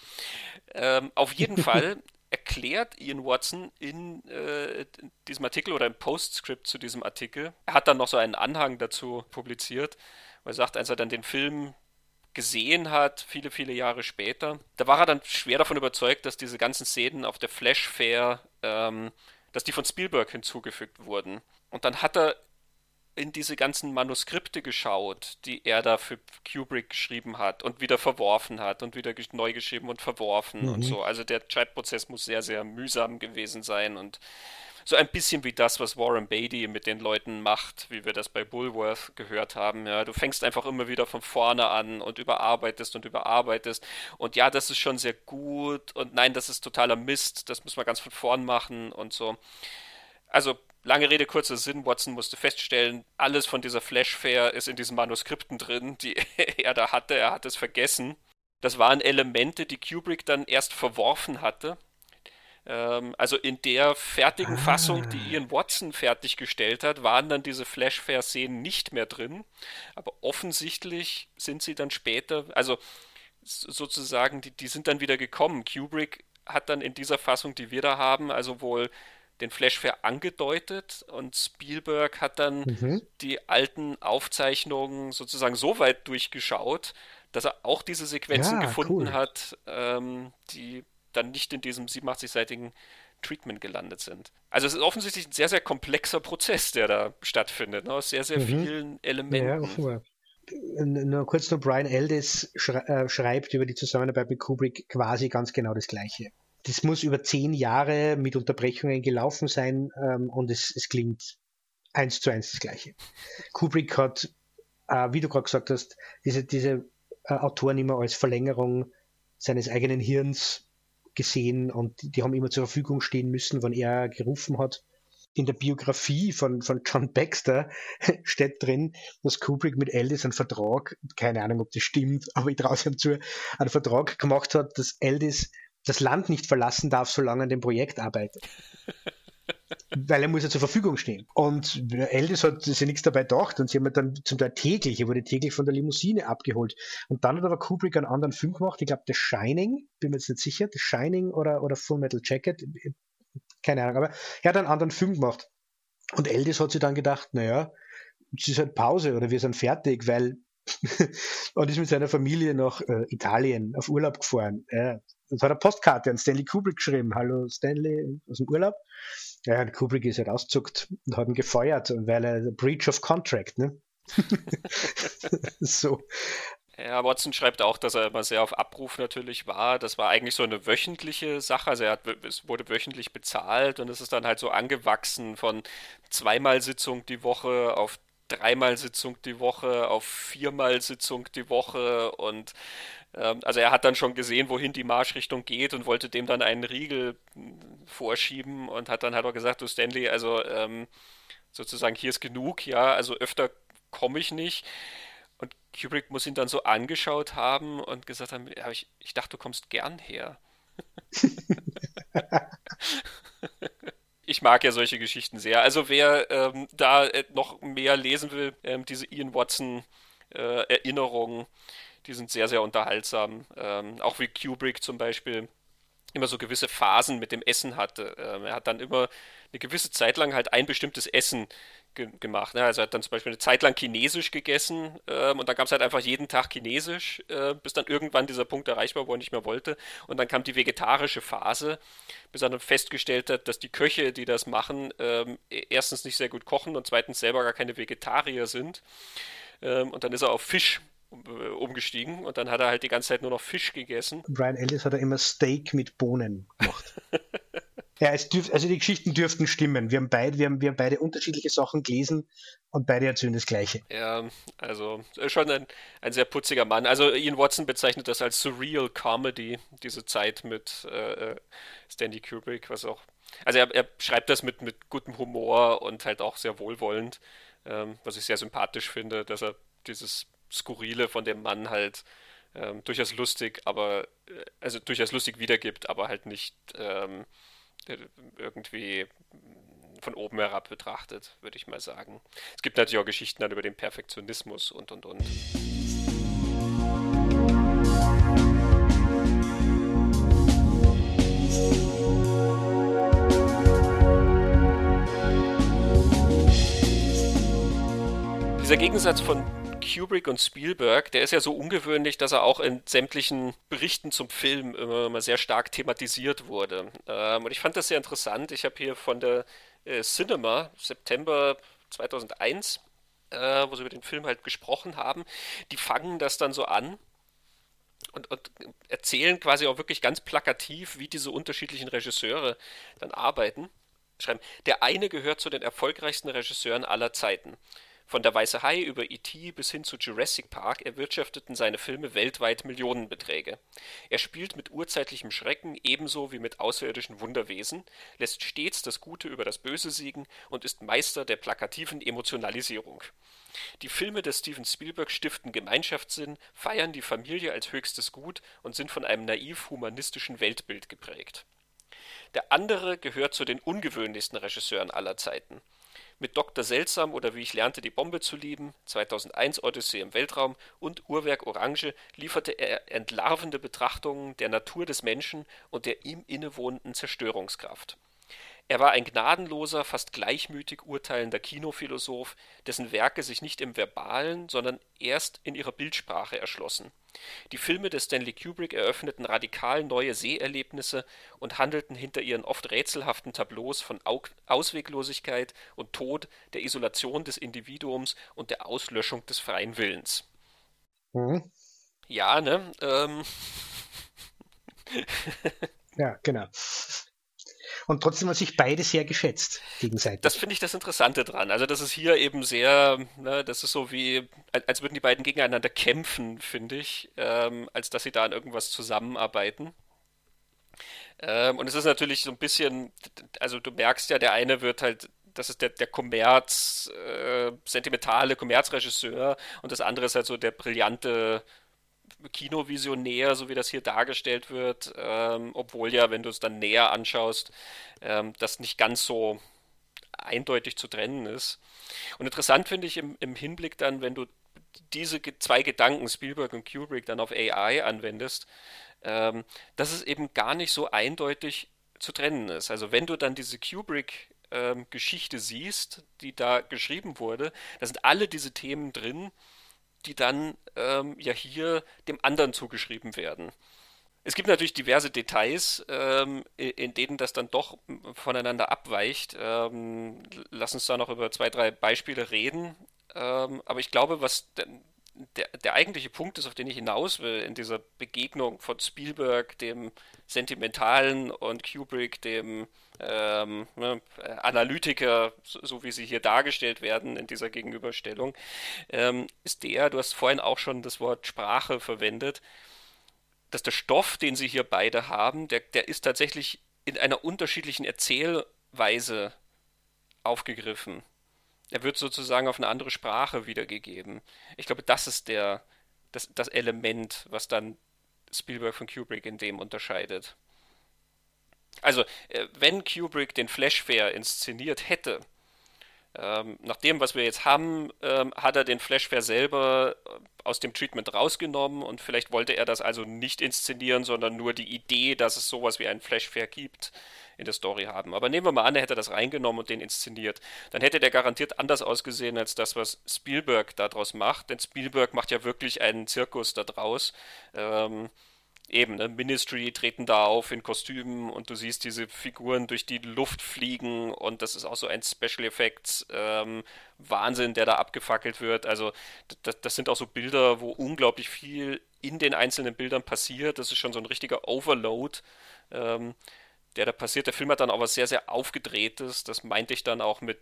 Ähm, auf jeden (laughs) Fall erklärt Ian Watson in äh, diesem Artikel oder im Postscript zu diesem Artikel. Er hat dann noch so einen Anhang dazu publiziert er sagt, als er dann den Film gesehen hat, viele, viele Jahre später, da war er dann schwer davon überzeugt, dass diese ganzen Szenen auf der Flash Fair, ähm, dass die von Spielberg hinzugefügt wurden. Und dann hat er in diese ganzen Manuskripte geschaut, die er da für Kubrick geschrieben hat und wieder verworfen hat und wieder neu geschrieben und verworfen mhm. und so. Also der Schreibprozess muss sehr, sehr mühsam gewesen sein und so ein bisschen wie das, was Warren Beatty mit den Leuten macht, wie wir das bei Bullworth gehört haben. Ja, du fängst einfach immer wieder von vorne an und überarbeitest und überarbeitest. Und ja, das ist schon sehr gut. Und nein, das ist totaler Mist. Das muss man ganz von vorn machen und so. Also, lange Rede, kurzer Sinn. Watson musste feststellen, alles von dieser Flash Fair ist in diesen Manuskripten drin, die (laughs) er da hatte. Er hat es vergessen. Das waren Elemente, die Kubrick dann erst verworfen hatte also in der fertigen ah. Fassung, die Ian Watson fertiggestellt hat, waren dann diese Flashfair-Szenen nicht mehr drin. Aber offensichtlich sind sie dann später, also sozusagen, die, die sind dann wieder gekommen. Kubrick hat dann in dieser Fassung, die wir da haben, also wohl den Flashfair angedeutet und Spielberg hat dann mhm. die alten Aufzeichnungen sozusagen so weit durchgeschaut, dass er auch diese Sequenzen ja, gefunden cool. hat, ähm, die dann nicht in diesem 87-seitigen Treatment gelandet sind. Also es ist offensichtlich ein sehr, sehr komplexer Prozess, der da stattfindet, ne? aus sehr, sehr mhm. vielen Elementen. Ja, nur kurz nur, Brian Aldiss äh, schreibt über die Zusammenarbeit mit Kubrick quasi ganz genau das Gleiche. Das muss über zehn Jahre mit Unterbrechungen gelaufen sein ähm, und es, es klingt eins zu eins das Gleiche. Kubrick hat, äh, wie du gerade gesagt hast, diese, diese äh, Autoren immer als Verlängerung seines eigenen Hirns gesehen und die haben immer zur Verfügung stehen müssen, wann er gerufen hat. In der Biografie von, von John Baxter (laughs) steht drin, dass Kubrick mit Aldis einen Vertrag, keine Ahnung, ob das stimmt, aber ich traue es ihm zu, einen Vertrag gemacht hat, dass Aldis das Land nicht verlassen darf, solange er an dem Projekt arbeitet. (laughs) weil er muss ja zur Verfügung stehen. Und Eldis hat sich nichts dabei gedacht und sie haben dann zum Teil täglich, er wurde täglich von der Limousine abgeholt. Und dann hat aber Kubrick einen anderen Film gemacht, ich glaube The Shining, bin mir jetzt nicht sicher, The Shining oder, oder Full Metal Jacket, keine Ahnung, aber er hat einen anderen Film gemacht. Und Eldis hat sich dann gedacht, naja, es ist halt Pause oder wir sind fertig, weil (laughs) und ist mit seiner Familie nach äh, Italien auf Urlaub gefahren. Ja, und hat eine Postkarte an Stanley Kubrick geschrieben. Hallo Stanley aus dem Urlaub. Ja, und Kubrick ist halt ausgezuckt und hat ihn gefeuert, weil er Breach of Contract, ne? (laughs) (laughs) so. Ja, Watson schreibt auch, dass er immer sehr auf Abruf natürlich war. Das war eigentlich so eine wöchentliche Sache. Also er hat, es wurde wöchentlich bezahlt und es ist dann halt so angewachsen von zweimal Sitzung die Woche auf dreimal Sitzung die Woche auf viermal Sitzung die Woche und also er hat dann schon gesehen, wohin die Marschrichtung geht und wollte dem dann einen Riegel hm, vorschieben und hat dann halt auch gesagt, du Stanley, also ähm, sozusagen hier ist genug, ja, also öfter komme ich nicht. Und Kubrick muss ihn dann so angeschaut haben und gesagt haben, ja, ich, ich dachte, du kommst gern her. (laughs) ich mag ja solche Geschichten sehr. Also wer ähm, da äh, noch mehr lesen will, ähm, diese Ian Watson äh, Erinnerungen, die sind sehr, sehr unterhaltsam. Ähm, auch wie Kubrick zum Beispiel immer so gewisse Phasen mit dem Essen hatte. Ähm, er hat dann immer eine gewisse Zeit lang halt ein bestimmtes Essen ge gemacht. Ne? Also er hat dann zum Beispiel eine Zeit lang Chinesisch gegessen ähm, und dann gab es halt einfach jeden Tag Chinesisch, äh, bis dann irgendwann dieser Punkt erreicht war, wo er nicht mehr wollte. Und dann kam die vegetarische Phase, bis er dann festgestellt hat, dass die Köche, die das machen, ähm, e-, erstens nicht sehr gut kochen und zweitens selber gar keine Vegetarier sind. Ähm, und dann ist er auf Fisch umgestiegen und dann hat er halt die ganze Zeit nur noch Fisch gegessen. Brian Ellis hat er immer Steak mit Bohnen gemacht. (laughs) Ja, es dürf, also die Geschichten dürften stimmen. Wir haben, beid, wir, haben, wir haben beide unterschiedliche Sachen gelesen und beide erzählen das Gleiche. Ja, also schon ein, ein sehr putziger Mann. Also Ian Watson bezeichnet das als Surreal Comedy, diese Zeit mit äh, äh Stanley Kubrick, was auch. Also er, er, schreibt das mit, mit gutem Humor und halt auch sehr wohlwollend, ähm, was ich sehr sympathisch finde, dass er dieses Skurrile von dem Mann halt ähm, durchaus lustig, aber äh, also durchaus lustig wiedergibt, aber halt nicht ähm, irgendwie von oben herab betrachtet, würde ich mal sagen. Es gibt natürlich auch Geschichten dann über den Perfektionismus und und und. Dieser Gegensatz von Kubrick und Spielberg, der ist ja so ungewöhnlich, dass er auch in sämtlichen Berichten zum Film immer, immer sehr stark thematisiert wurde. Ähm, und ich fand das sehr interessant. Ich habe hier von der äh, Cinema September 2001, äh, wo sie über den Film halt gesprochen haben, die fangen das dann so an. Und, und erzählen quasi auch wirklich ganz plakativ, wie diese unterschiedlichen Regisseure dann arbeiten. Schreiben, der eine gehört zu den erfolgreichsten Regisseuren aller Zeiten. Von Der Weiße Hai über E.T. bis hin zu Jurassic Park erwirtschafteten seine Filme weltweit Millionenbeträge. Er spielt mit urzeitlichem Schrecken ebenso wie mit außerirdischen Wunderwesen, lässt stets das Gute über das Böse siegen und ist Meister der plakativen Emotionalisierung. Die Filme des Steven Spielberg stiften Gemeinschaftssinn, feiern die Familie als höchstes Gut und sind von einem naiv-humanistischen Weltbild geprägt. Der andere gehört zu den ungewöhnlichsten Regisseuren aller Zeiten mit Dr. Seltsam oder Wie ich lernte, die Bombe zu lieben, 2001 Odyssee im Weltraum und Uhrwerk Orange lieferte er entlarvende Betrachtungen der Natur des Menschen und der ihm innewohnenden Zerstörungskraft er war ein gnadenloser, fast gleichmütig urteilender Kinophilosoph, dessen Werke sich nicht im Verbalen, sondern erst in ihrer Bildsprache erschlossen. Die Filme des Stanley Kubrick eröffneten radikal neue Seherlebnisse und handelten hinter ihren oft rätselhaften Tableaus von Ausweglosigkeit und Tod, der Isolation des Individuums und der Auslöschung des freien Willens. Mhm. Ja, ne? Ähm. ja, genau. Und trotzdem hat sich beide sehr geschätzt gegenseitig. Das finde ich das Interessante dran. Also das ist hier eben sehr, ne, das ist so wie, als würden die beiden gegeneinander kämpfen, finde ich, ähm, als dass sie da an irgendwas zusammenarbeiten. Ähm, und es ist natürlich so ein bisschen, also du merkst ja, der eine wird halt das ist der, der Kommerz, äh, sentimentale Kommerzregisseur und das andere ist halt so der brillante Kinovisionär, so wie das hier dargestellt wird, ähm, obwohl ja, wenn du es dann näher anschaust, ähm, das nicht ganz so eindeutig zu trennen ist. Und interessant finde ich im, im Hinblick dann, wenn du diese zwei Gedanken, Spielberg und Kubrick, dann auf AI anwendest, ähm, dass es eben gar nicht so eindeutig zu trennen ist. Also wenn du dann diese Kubrick ähm, Geschichte siehst, die da geschrieben wurde, da sind alle diese Themen drin, die dann ähm, ja hier dem anderen zugeschrieben werden. Es gibt natürlich diverse Details, ähm, in denen das dann doch voneinander abweicht. Ähm, lass uns da noch über zwei, drei Beispiele reden. Ähm, aber ich glaube, was der, der eigentliche Punkt ist, auf den ich hinaus will, in dieser Begegnung von Spielberg, dem Sentimentalen, und Kubrick, dem ähm, ne, Analytiker, so, so, wie sie hier dargestellt werden in dieser Gegenüberstellung, ähm, ist der, du hast vorhin auch schon das Wort Sprache verwendet, dass der Stoff, den sie hier beide haben, der, der ist tatsächlich in einer unterschiedlichen Erzählweise aufgegriffen. Er wird sozusagen auf eine andere Sprache wiedergegeben. Ich glaube, das ist der, das, das Element, was dann Spielberg von Kubrick in dem unterscheidet. Also, äh, wenn Kubrick den Flash Fair inszeniert hätte, ähm, nach dem, was wir jetzt haben, ähm, hat er den Flash Fair selber äh, aus dem Treatment rausgenommen und vielleicht wollte er das also nicht inszenieren, sondern nur die Idee, dass es sowas wie einen Flash Fair gibt, in der Story haben. Aber nehmen wir mal an, er hätte das reingenommen und den inszeniert. Dann hätte der garantiert anders ausgesehen als das, was Spielberg daraus macht. Denn Spielberg macht ja wirklich einen Zirkus daraus. Ähm, eben, ne, Ministry treten da auf in Kostümen und du siehst diese Figuren durch die Luft fliegen und das ist auch so ein Special Effects ähm, Wahnsinn, der da abgefackelt wird. Also das, sind auch so Bilder, wo unglaublich viel in den einzelnen Bildern passiert. Das ist schon so ein richtiger Overload. Ähm, der da passiert. Der Film hat dann auch was sehr, sehr Aufgedrehtes. Das meinte ich dann auch mit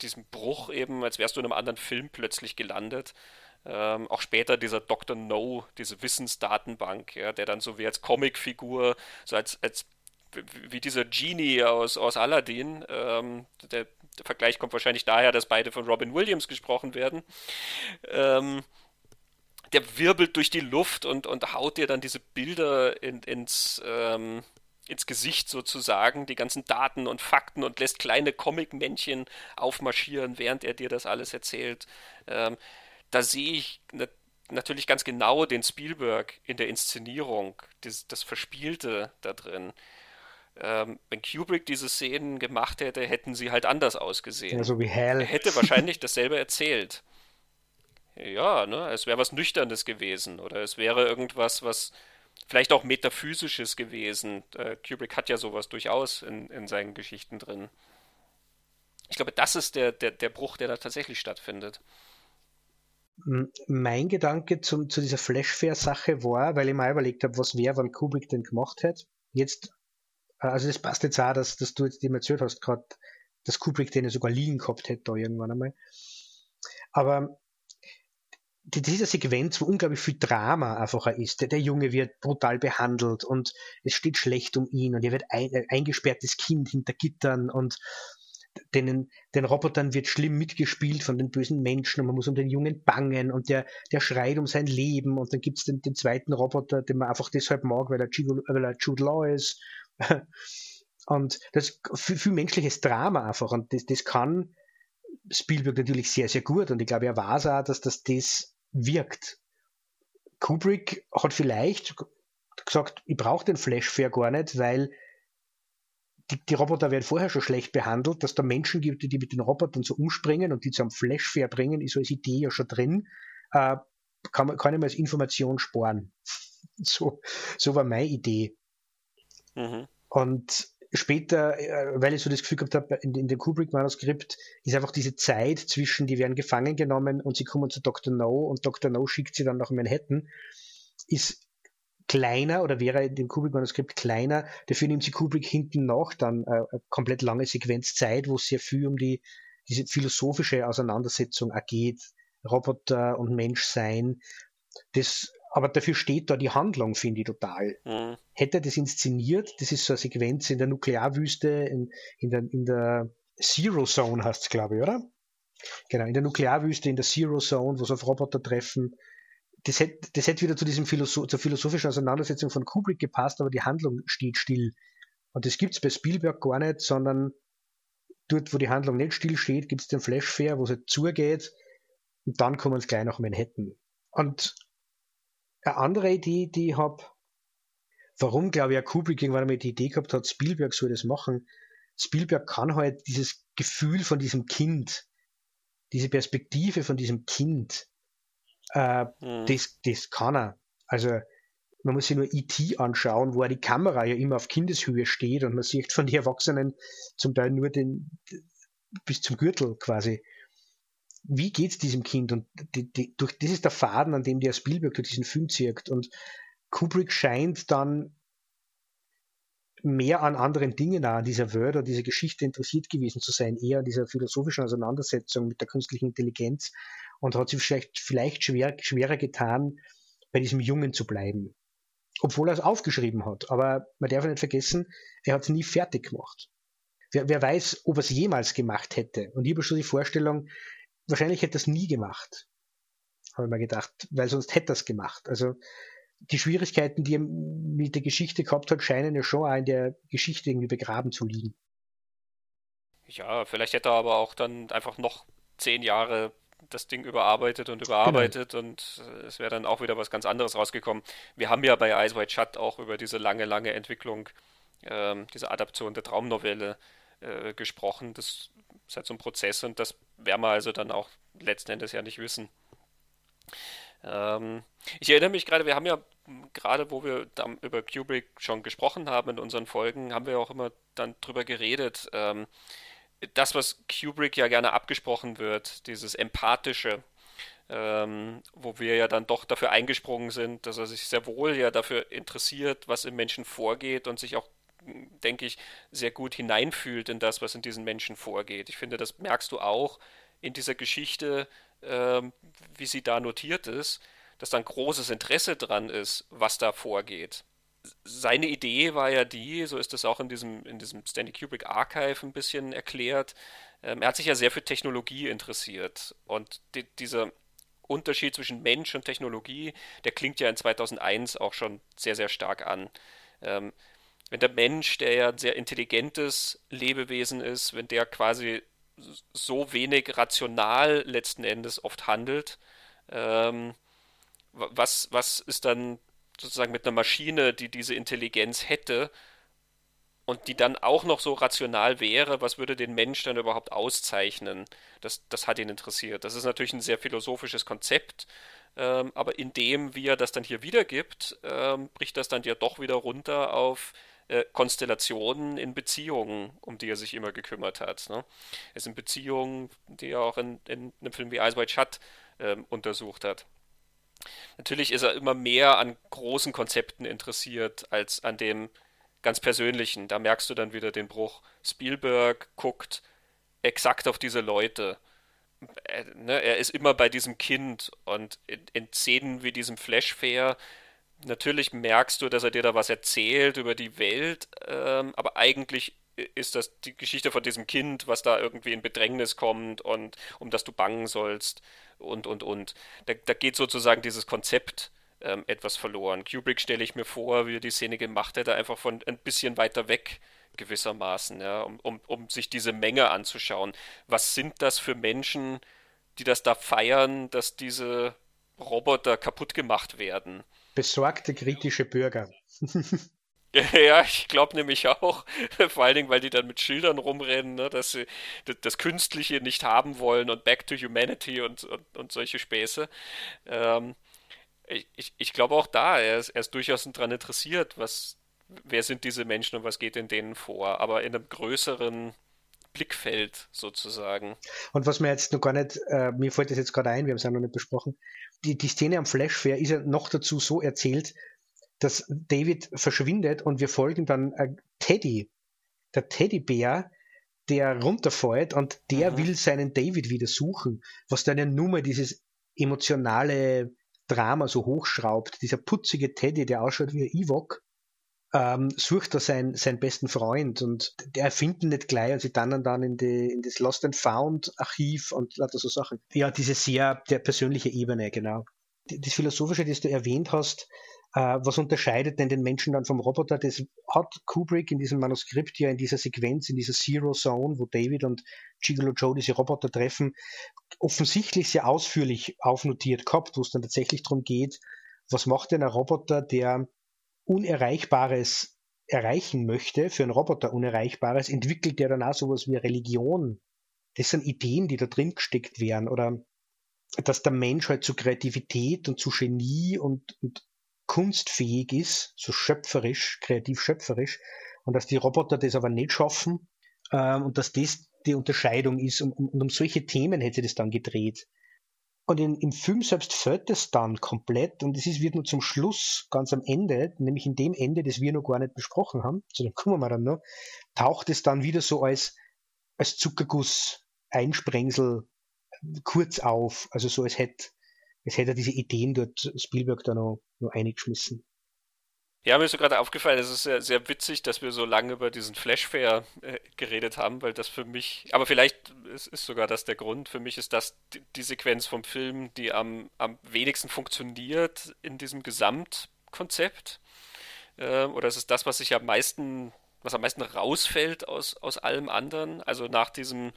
diesem Bruch eben, als wärst du in einem anderen Film plötzlich gelandet. Ähm, auch später dieser Dr. No, diese Wissensdatenbank, ja, der dann so wie als Comicfigur, so als, als wie dieser Genie aus, aus Aladdin, ähm, der, der, Vergleich kommt wahrscheinlich daher, dass beide von Robin Williams gesprochen werden. Ähm, der wirbelt durch die Luft und, und haut dir dann diese Bilder in, ins, ähm, ins Gesicht sozusagen, die ganzen Daten und Fakten und lässt kleine Comic-Männchen aufmarschieren, während er dir das alles erzählt. Da sehe ich ne, natürlich ganz genau den Spielberg in der Inszenierung, das, das Verspielte da drin. Ähm, wenn Kubrick diese Szenen gemacht hätte, hätten sie halt anders ausgesehen. Ja, so wie Hell. Er hätte wahrscheinlich dasselbe erzählt. Ja, ne, es wäre was Nüchternes gewesen oder es wäre irgendwas, was vielleicht auch Metaphysisches gewesen. Äh, Kubrick hat ja sowas durchaus in, in seinen Geschichten drin. Ich glaube, das ist der, der, der Bruch, der da tatsächlich stattfindet. Mein Gedanke zum, zu dieser Flashfair-Sache war, weil ich mal überlegt habe, was wäre, wenn Kubrick denn gemacht hätte. Jetzt, äh, also das passt jetzt auch, dass, dass du jetzt dem erzählt hast, gerade, dass Kubrick den ja sogar liegen gehabt hätte da irgendwann einmal. Aber diese Sequenz, wo unglaublich viel Drama einfach ist. Der, der, Junge wird brutal behandelt und es steht schlecht um ihn und er wird ein, ein eingesperrtes Kind hinter Gittern und denen, den Robotern wird schlimm mitgespielt von den bösen Menschen und man muss um den Jungen bangen und der, der schreit um sein Leben und dann gibt es den, den zweiten Roboter, den man einfach deshalb mag, weil er, Jude, weil er Jude Law ist. (laughs) und das viel, viel menschliches Drama einfach und das, das kann Spielberg natürlich sehr, sehr gut und ich glaube, er weiß auch, dass das, das wirkt. Kubrick hat vielleicht gesagt, ich brauche den Flashfair gar nicht, weil die, die, Roboter werden vorher schon schlecht behandelt, dass da Menschen gibt, die mit den Robotern so umspringen und die zum Flashfair bringen, ist so als Idee ja schon drin. Äh, kann, man, kann ich mir als Information sparen. (laughs) So, so war meine Idee. Mhm. Und später, äh, weil ich so das Gefühl gehabt habe, in, in dem Kubrick-Manuskript ist einfach diese Zeit zwischen, die werden gefangen genommen und sie kommen zu Dr. No und Dr. No schickt sie dann nach Manhattan, ist kleiner oder wäre in dem Kubrick-Manuskript kleiner. Dafür nimmt sie Kubrick hinten noch dann äh, eine komplett lange Sequenz Zeit, wo es sehr viel um die, diese philosophische Auseinandersetzung geht. Roboter und Menschsein. Das aber dafür steht da die Handlung, finde ich total. Mhm. Hätte er das inszeniert, das ist so eine Sequenz in der Nuklearwüste, in, in, der, in der Zero Zone heißt es, glaube ich, oder? Genau, in der Nuklearwüste, in der Zero Zone, wo sie auf Roboter treffen. Das hätte, das hätte wieder zu diesem Philosoph zur philosophischen Auseinandersetzung von Kubrick gepasst, aber die Handlung steht still. Und das gibt es bei Spielberg gar nicht, sondern dort, wo die Handlung nicht still steht, gibt es den Flashfair, wo es halt zugeht und dann kommen sie gleich nach Manhattan. Und eine andere Idee, die ich habe, warum glaube ich, ja Kubrick irgendwann einmal die Idee gehabt hat, Spielberg soll das machen. Spielberg kann halt dieses Gefühl von diesem Kind, diese Perspektive von diesem Kind, äh, mhm. das, das kann er. Also man muss sich nur E.T. anschauen, wo die Kamera ja immer auf Kindeshöhe steht und man sieht von den Erwachsenen zum Teil nur den bis zum Gürtel quasi wie geht es diesem Kind? Und die, die, durch, das ist der Faden, an dem der Spielberg durch diesen Film zirkt. Und Kubrick scheint dann mehr an anderen Dingen an dieser Welt oder dieser Geschichte interessiert gewesen zu sein, eher an dieser philosophischen Auseinandersetzung mit der künstlichen Intelligenz und hat sich vielleicht, vielleicht schwer, schwerer getan, bei diesem Jungen zu bleiben. Obwohl er es aufgeschrieben hat. Aber man darf nicht vergessen, er hat es nie fertig gemacht. Wer, wer weiß, ob er es jemals gemacht hätte. Und ich habe schon die Vorstellung, wahrscheinlich hätte er es nie gemacht, habe ich mir gedacht, weil sonst hätte er es gemacht. Also die Schwierigkeiten, die er mit der Geschichte gehabt hat, scheinen ja schon auch in der Geschichte irgendwie begraben zu liegen. Ja, vielleicht hätte er aber auch dann einfach noch zehn Jahre das Ding überarbeitet und überarbeitet genau. und es wäre dann auch wieder was ganz anderes rausgekommen. Wir haben ja bei Eyes White Shut auch über diese lange, lange Entwicklung, ähm, diese Adaption der Traumnovelle äh, gesprochen. Das ist halt so ein Prozess und das werden wir also dann auch letzten Endes ja nicht wissen. Ähm, ich erinnere mich gerade, wir haben ja gerade, wo wir über Kubrick schon gesprochen haben in unseren Folgen, haben wir auch immer dann drüber geredet. Ähm, das, was Kubrick ja gerne abgesprochen wird, dieses empathische, ähm, wo wir ja dann doch dafür eingesprungen sind, dass er sich sehr wohl ja dafür interessiert, was im Menschen vorgeht und sich auch denke ich, sehr gut hineinfühlt in das, was in diesen Menschen vorgeht. Ich finde, das merkst du auch in dieser Geschichte, ähm, wie sie da notiert ist, dass da ein großes Interesse dran ist, was da vorgeht. Seine Idee war ja die, so ist es auch in diesem, in diesem Stanley Kubrick Archive ein bisschen erklärt, ähm, er hat sich ja sehr für Technologie interessiert und die, dieser Unterschied zwischen Mensch und Technologie, der klingt ja in 2001 auch schon sehr, sehr stark an. Ähm, wenn der Mensch, der ja ein sehr intelligentes Lebewesen ist, wenn der quasi so wenig rational letzten Endes oft handelt, ähm, was, was ist dann sozusagen mit einer Maschine, die diese Intelligenz hätte und die dann auch noch so rational wäre, was würde den Mensch dann überhaupt auszeichnen? Das, das hat ihn interessiert. Das ist natürlich ein sehr philosophisches Konzept, ähm, aber in dem, wie er das dann hier wiedergibt, ähm, bricht das dann ja doch wieder runter auf äh, Konstellationen in Beziehungen, um die er sich immer gekümmert hat. Ne? Es sind Beziehungen, die er auch in, in einem Film wie Eyes Wide Shut ähm, untersucht hat. Natürlich ist er immer mehr an großen Konzepten interessiert als an dem ganz persönlichen. Da merkst du dann wieder den Bruch. Spielberg guckt exakt auf diese Leute. Er, ne, er ist immer bei diesem Kind und in, in Szenen wie diesem Flash-Fair natürlich merkst du, dass er dir da was erzählt über die Welt, ähm, aber eigentlich ist das die Geschichte von diesem Kind, was da irgendwie in Bedrängnis kommt und um das du bangen sollst und und und. Da, da geht sozusagen dieses Konzept ähm, etwas verloren. Kubrick stelle ich mir vor, wie er die Szene gemacht hätte, einfach von ein bisschen weiter weg gewissermaßen, ja, um, um, um sich diese Menge anzuschauen. Was sind das für Menschen, die das da feiern, dass diese Roboter kaputt gemacht werden? Besorgte kritische Bürger. (laughs) (laughs) Ja, ich glaube nämlich auch, (laughs) vor allen Dingen, weil die dann mit Schildern rumrennen, ne, dass sie das Künstliche nicht haben wollen und Back to Humanity und, und, und solche Späße. Ähm, ich, ich glaube auch da, er ist, er ist durchaus daran interessiert, was, wer sind diese Menschen und was geht in denen vor, aber in einem größeren Blickfeld sozusagen. Und was mir jetzt noch gar nicht, äh, mir fällt das jetzt gerade ein, wir haben es ja noch nicht besprochen, die, die Szene am Flashfair ist ja noch dazu so erzählt, dass David verschwindet und wir folgen dann äh, Teddy, der Teddybär, der runterfällt und der mhm. will seinen David wieder suchen, was dann ja nur mal dieses emotionale Drama so hochschraubt. Dieser putzige Teddy, der ausschaut wie ein Ewok, ähm, sucht er seinen, seinen besten Freund und der finden nicht gleich und sie dann dann in, die, in das Lost and Found Archiv und lauter so Sachen. Ja, diese sehr der persönliche Ebene, genau. Das Philosophische, das du erwähnt hast, äh, was unterscheidet denn den Menschen dann vom Roboter? Das hat Kubrick in diesem Manuskript ja in dieser Sequenz, in dieser Zero Zone, wo David und Gigolo Joe diese Roboter treffen, offensichtlich sehr ausführlich aufnotiert gehabt, wo es dann tatsächlich darum geht, was macht denn ein Roboter, der Unerreichbares erreichen möchte, für einen Roboter Unerreichbares, entwickelt der dann auch sowas wie Religion. Das sind Ideen, die da drin gesteckt werden. Oder dass der Mensch halt zu Kreativität und zu Genie und, und kunstfähig ist, so schöpferisch, kreativ schöpferisch, und dass die Roboter das aber nicht schaffen ähm, und dass das die Unterscheidung ist. Und, und, um solche Themen hätte das dann gedreht. Und in, im Film selbst fällt es dann komplett und es wird nur zum Schluss, ganz am Ende, nämlich in dem Ende, das wir noch gar nicht besprochen haben, zu dem kommen wir dann noch, taucht es dann wieder so als, als Zuckerguss, Einsprengsel kurz auf, also so als hätte, als hätte diese Ideen dort Spielberg da noch, noch eingeschmissen. Ja, mir ist so gerade aufgefallen, es ist sehr, sehr witzig, dass wir so lange über diesen Flashfair äh, geredet haben, weil das für mich, aber vielleicht ist, ist, sogar das der Grund, für mich ist das die, die Sequenz vom Film, die am, am wenigsten funktioniert in diesem Gesamtkonzept. Äh, oder es ist das, was sich am meisten, was am meisten rausfällt aus, aus allem anderen. Also nach diesem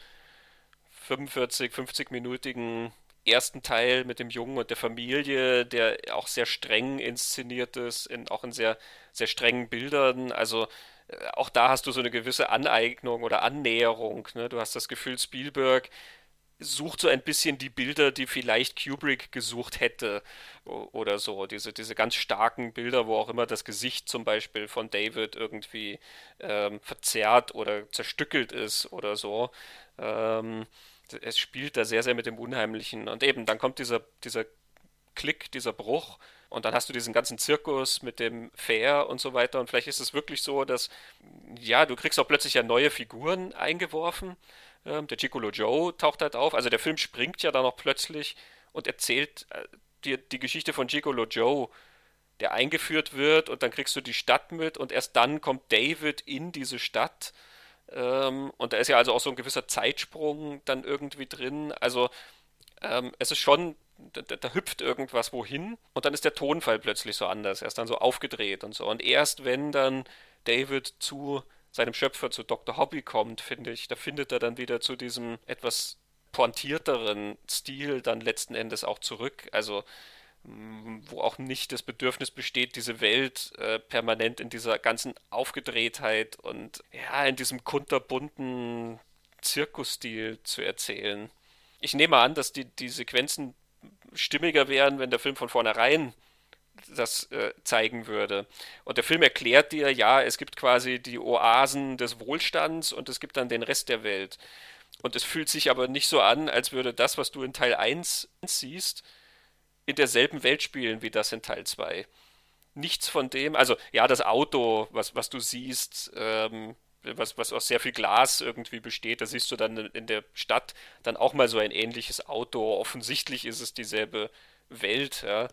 45, 50-minütigen ersten Teil mit dem Jungen und der Familie, der auch sehr streng inszeniert ist, in, auch in sehr, sehr strengen Bildern. Also äh, auch da hast du so eine gewisse Aneignung oder Annäherung. Ne? Du hast das Gefühl, Spielberg sucht so ein bisschen die Bilder, die vielleicht Kubrick gesucht hätte oder so. Diese, diese ganz starken Bilder, wo auch immer das Gesicht zum Beispiel von David irgendwie ähm, verzerrt oder zerstückelt ist oder so. Ähm, es spielt da sehr, sehr mit dem Unheimlichen. Und eben, dann kommt dieser, dieser Klick, dieser Bruch. Und dann hast du diesen ganzen Zirkus mit dem Fair und so weiter. Und vielleicht ist es wirklich so, dass, ja, du kriegst auch plötzlich ja neue Figuren eingeworfen. Ähm, der Chicolo Joe taucht halt auf. Also der Film springt ja dann auch plötzlich und erzählt äh, dir die Geschichte von Chicolo Joe, der eingeführt wird und dann kriegst du die Stadt mit und erst dann kommt David in diese Stadt. Ähm, und da ist ja also auch so ein gewisser Zeitsprung dann irgendwie drin. Also ähm, es ist schon da, da, hüpft irgendwas wohin und dann ist der Tonfall plötzlich so anders. Er ist dann so aufgedreht und so. Und erst wenn dann David zu seinem Schöpfer, zu Dr. Hobby kommt, finde ich, da findet er dann wieder zu diesem etwas pointierteren Stil dann letzten Endes auch zurück. Also wo auch nicht das Bedürfnis besteht, diese Welt äh, permanent in dieser ganzen Aufgedrehtheit und ja, in diesem kunterbunten Zirkusstil zu erzählen. Ich nehme an, dass die, die Sequenzen stimmiger wären, wenn der Film von vornherein das äh, zeigen würde. Und der Film erklärt dir, ja, es gibt quasi die Oasen des Wohlstands und es gibt dann den Rest der Welt. Und es fühlt sich aber nicht so an, als würde das, was du in Teil 1 siehst, in derselben Welt spielen wie das in Teil 2. Nichts von dem, also ja, das Auto, was, was du siehst, ähm, was, was aus sehr viel Glas irgendwie besteht. Da siehst du dann in der Stadt dann auch mal so ein ähnliches Auto. Offensichtlich ist es dieselbe Welt, ja.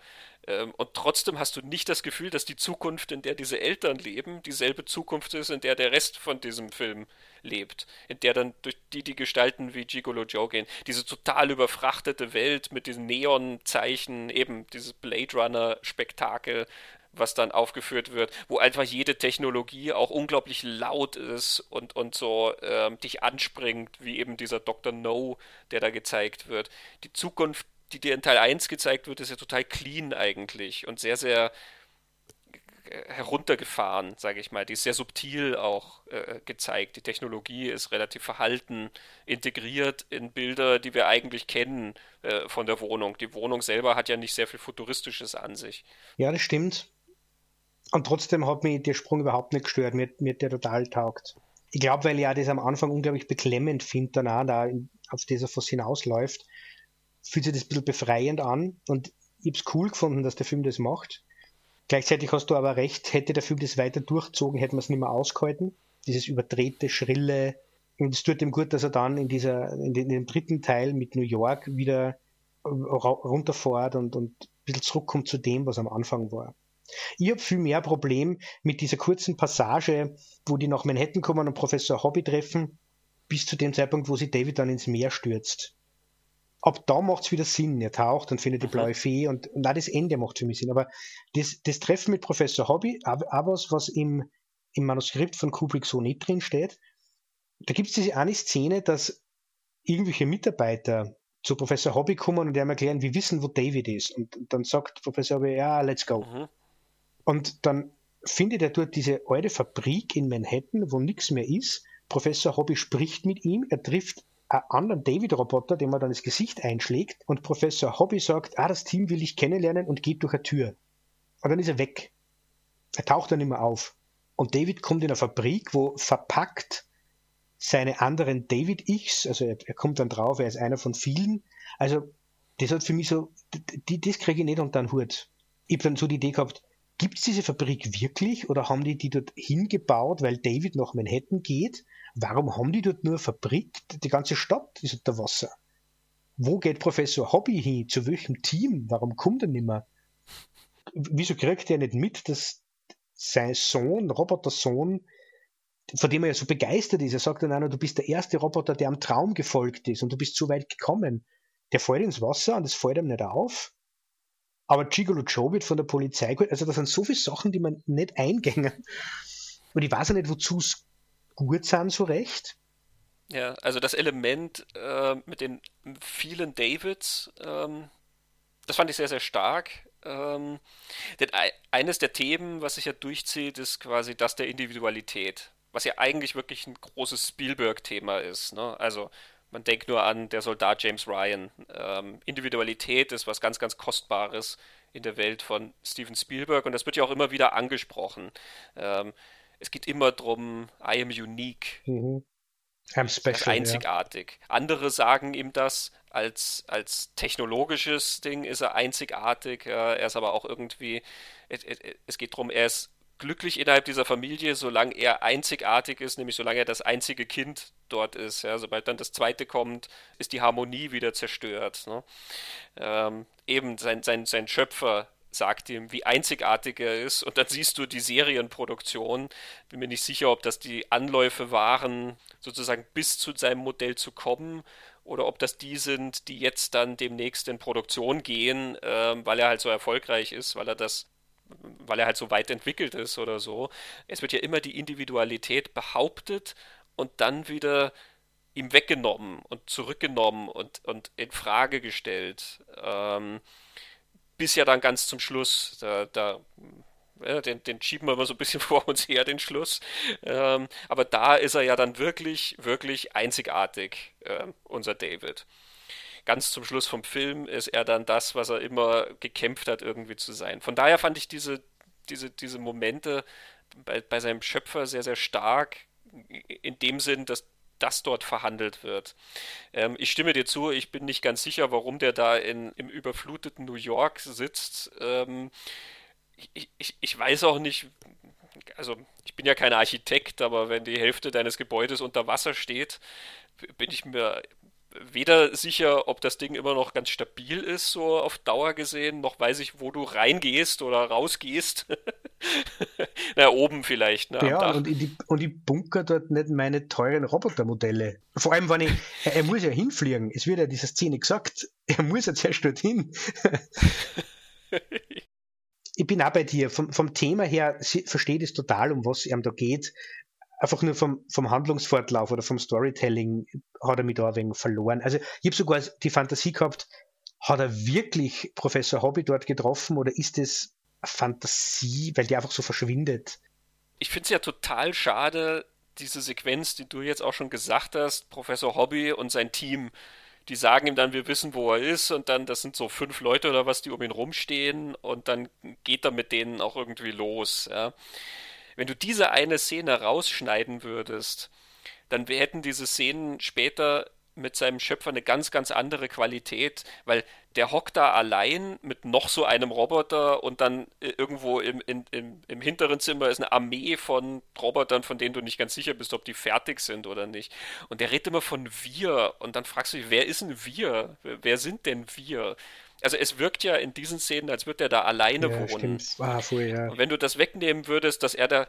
Ähm, und trotzdem hast du nicht das Gefühl, dass die Zukunft, in der diese Eltern leben, dieselbe Zukunft ist, in der der Rest von diesem Film lebt. In der dann durch die die Gestalten wie Gigolo Joe gehen. Diese total überfrachtete Welt mit diesen Neonzeichen, eben dieses Blade Runner-Spektakel, was dann aufgeführt wird, wo einfach jede Technologie auch unglaublich laut ist und, und so ähm, dich anspringt, wie eben dieser Dr. No, der da gezeigt wird. Die Zukunft, die dir in Teil 1 gezeigt wird, ist ja total clean eigentlich und sehr, sehr äh, heruntergefahren, sage ich mal. Die ist sehr subtil auch äh, gezeigt. Die Technologie ist relativ verhalten integriert in Bilder, die wir eigentlich kennen äh, von der Wohnung. Die Wohnung selber hat ja nicht sehr viel Futuristisches an sich. Ja, das stimmt. Und trotzdem hat mich der Sprung überhaupt nicht gestört. Mir, mir der total taugt. Ich glaube, weil ich ja das am Anfang unglaublich beklemmend finde, danach, da auf das er was hinausläuft, fühlt sich das ein bisschen befreiend an. Und ich habe es cool gefunden, dass der Film das macht. Gleichzeitig hast du aber recht, hätte der Film das weiter durchzogen, hätte man es nicht mehr ausgehalten. Dieses überdrehte, schrille. Und es tut ihm gut, dass er dann in dieser, in, den, in dem dritten Teil mit New York wieder runterfährt und, und ein bisschen zurückkommt zu dem, was am Anfang war. Ich habe viel mehr Problem mit dieser kurzen Passage, wo die nach Manhattan kommen und Professor Hobby treffen, bis zu dem Zeitpunkt, wo sich David dann ins Meer stürzt. Ab da macht es wieder Sinn. Er taucht und findet die blaue Fee und, und auch das Ende macht für mich Sinn. Aber das, das Treffen mit Professor Hobby, auch, was, was im, im Manuskript von Kubrick so nicht drin steht, da gibt es diese eine Szene, dass irgendwelche Mitarbeiter zu Professor Hobby kommen und ihm erklären, wir wissen, wo David ist. Und dann sagt Professor Hobby, ja, let's go. Mhm. Und dann findet er dort diese alte Fabrik in Manhattan, wo nichts mehr ist. Professor Hobby spricht mit ihm, er trifft anderen David-Roboter, dem er dann das Gesicht einschlägt und Professor Hobby sagt, ah, das Team will ich kennenlernen und geht durch eine Tür. Und dann ist er weg. Er taucht dann mehr auf. Und David kommt in eine Fabrik, wo verpackt seine anderen David-Ichs, also er, er, kommt dann drauf, er ist einer von vielen. Also das hat für mich so, die, das kriege ich nicht unter den Hut. Ich habe dann so die Idee gehabt, Gibt es diese Fabrik wirklich oder haben die die dort hingebaut, weil David nach Manhattan geht? Warum haben die dort nur Fabrik? Die ganze Stadt ist unter Wasser. Wo geht Professor Hobby hin? Zu welchem Team? Warum kommt er nicht mehr? Wieso kriegt er nicht mit, dass sein Sohn, Roboter-Sohn, von dem er ja so begeistert ist, er sagt dann einer, du bist der erste Roboter, der am Traum gefolgt ist und du bist so weit gekommen. Der fällt ins Wasser und das fällt ihm nicht auf. Aber Gigolo Joe wird von der Polizei geholt. Also da sind so viele Sachen, die man nicht eingängen. Und ich weiß ja nicht, wozu es gut sind, so recht. Ja, also das Element äh, mit den vielen Davids, ähm, das fand ich sehr, sehr stark. Ähm, denn eines der Themen, was sich ja durchzieht, ist quasi das der Individualität. Was ja eigentlich wirklich ein großes Spielberg-Thema ist. Ne? Also man denkt nur an der Soldat James Ryan. Ähm, Individualität ist was ganz, ganz Kostbares in der Welt von Steven Spielberg und das wird ja auch immer wieder angesprochen. Ähm, es geht immer darum, I am unique. Mhm. I'm special, einzigartig. Ja. Andere sagen ihm das als, als technologisches Ding ist er einzigartig. Er ist aber auch irgendwie, es geht darum, er ist glücklich innerhalb dieser Familie, solange er einzigartig ist, nämlich solange er das einzige Kind dort ist. Ja, sobald dann das zweite kommt, ist die Harmonie wieder zerstört. Ne? Ähm, eben sein, sein, sein Schöpfer sagt ihm, wie einzigartig er ist. Und dann siehst du die Serienproduktion. Bin mir nicht sicher, ob das die Anläufe waren, sozusagen bis zu seinem Modell zu kommen. Oder ob das die sind, die jetzt dann demnächst in Produktion gehen, äh, weil er halt so erfolgreich ist, weil er das weil er halt so weit entwickelt ist oder so. Es wird ja immer die Individualität behauptet und dann wieder ihm weggenommen und zurückgenommen und, und in Frage gestellt. Ähm, bis ja dann ganz zum Schluss, da, da ja, den, den, schieben wir immer so ein bisschen (laughs) vor uns her, den Schluss. Ähm, aber da ist er ja dann wirklich, wirklich einzigartig, äh, unser David. Ganz zum Schluss vom Film ist er dann das, was er immer gekämpft hat, irgendwie zu sein. Von daher fand ich diese, diese, diese Momente bei, bei seinem Schöpfer sehr, sehr stark, in dem Sinn, dass das dort verhandelt wird. Ähm, ich stimme dir zu, ich bin nicht ganz sicher, warum der da in, im überfluteten New York sitzt. Ähm, ich, ich, ich weiß auch nicht, also ich bin ja kein Architekt, aber wenn die Hälfte deines Gebäudes unter Wasser steht, bin ich mir weder sicher, ob das Ding immer noch ganz stabil ist, so auf Dauer gesehen, noch weiß ich, wo du reingehst oder rausgehst. (laughs) Na, oben vielleicht. Ne, ja, und die, und die Bunker dort nicht meine teuren Robotermodelle. Vor allem, wenn ich, er, er muss ja hinfliegen. Es wird ja dieser Szene gesagt, er muss ja zuerst dorthin. (laughs) ich bin auch bei dir. Vom, vom Thema her verstehe ich es total, um was es ihm da geht einfach nur vom, vom Handlungsfortlauf oder vom Storytelling hat er mich da ein wenig verloren. Also ich habe sogar die Fantasie gehabt, hat er wirklich Professor Hobby dort getroffen oder ist es Fantasie, weil die einfach so verschwindet? Ich finde es ja total schade, diese Sequenz, die du jetzt auch schon gesagt hast, Professor Hobby und sein Team, die sagen ihm dann, wir wissen, wo er ist, und dann, das sind so fünf Leute oder was, die um ihn rumstehen, und dann geht er mit denen auch irgendwie los. Ja. Wenn du diese eine Szene rausschneiden würdest, dann hätten diese Szenen später mit seinem Schöpfer eine ganz, ganz andere Qualität, weil der hockt da allein mit noch so einem Roboter und dann äh, irgendwo im, in, im, im hinteren Zimmer ist eine Armee von Robotern, von denen du nicht ganz sicher bist, ob die fertig sind oder nicht. Und der redet immer von wir und dann fragst du dich, wer ist denn wir? Wer sind denn wir? Also es wirkt ja in diesen Szenen, als würde er da alleine ja, wohnen. Ah, voll, ja. Und wenn du das wegnehmen würdest, dass er da,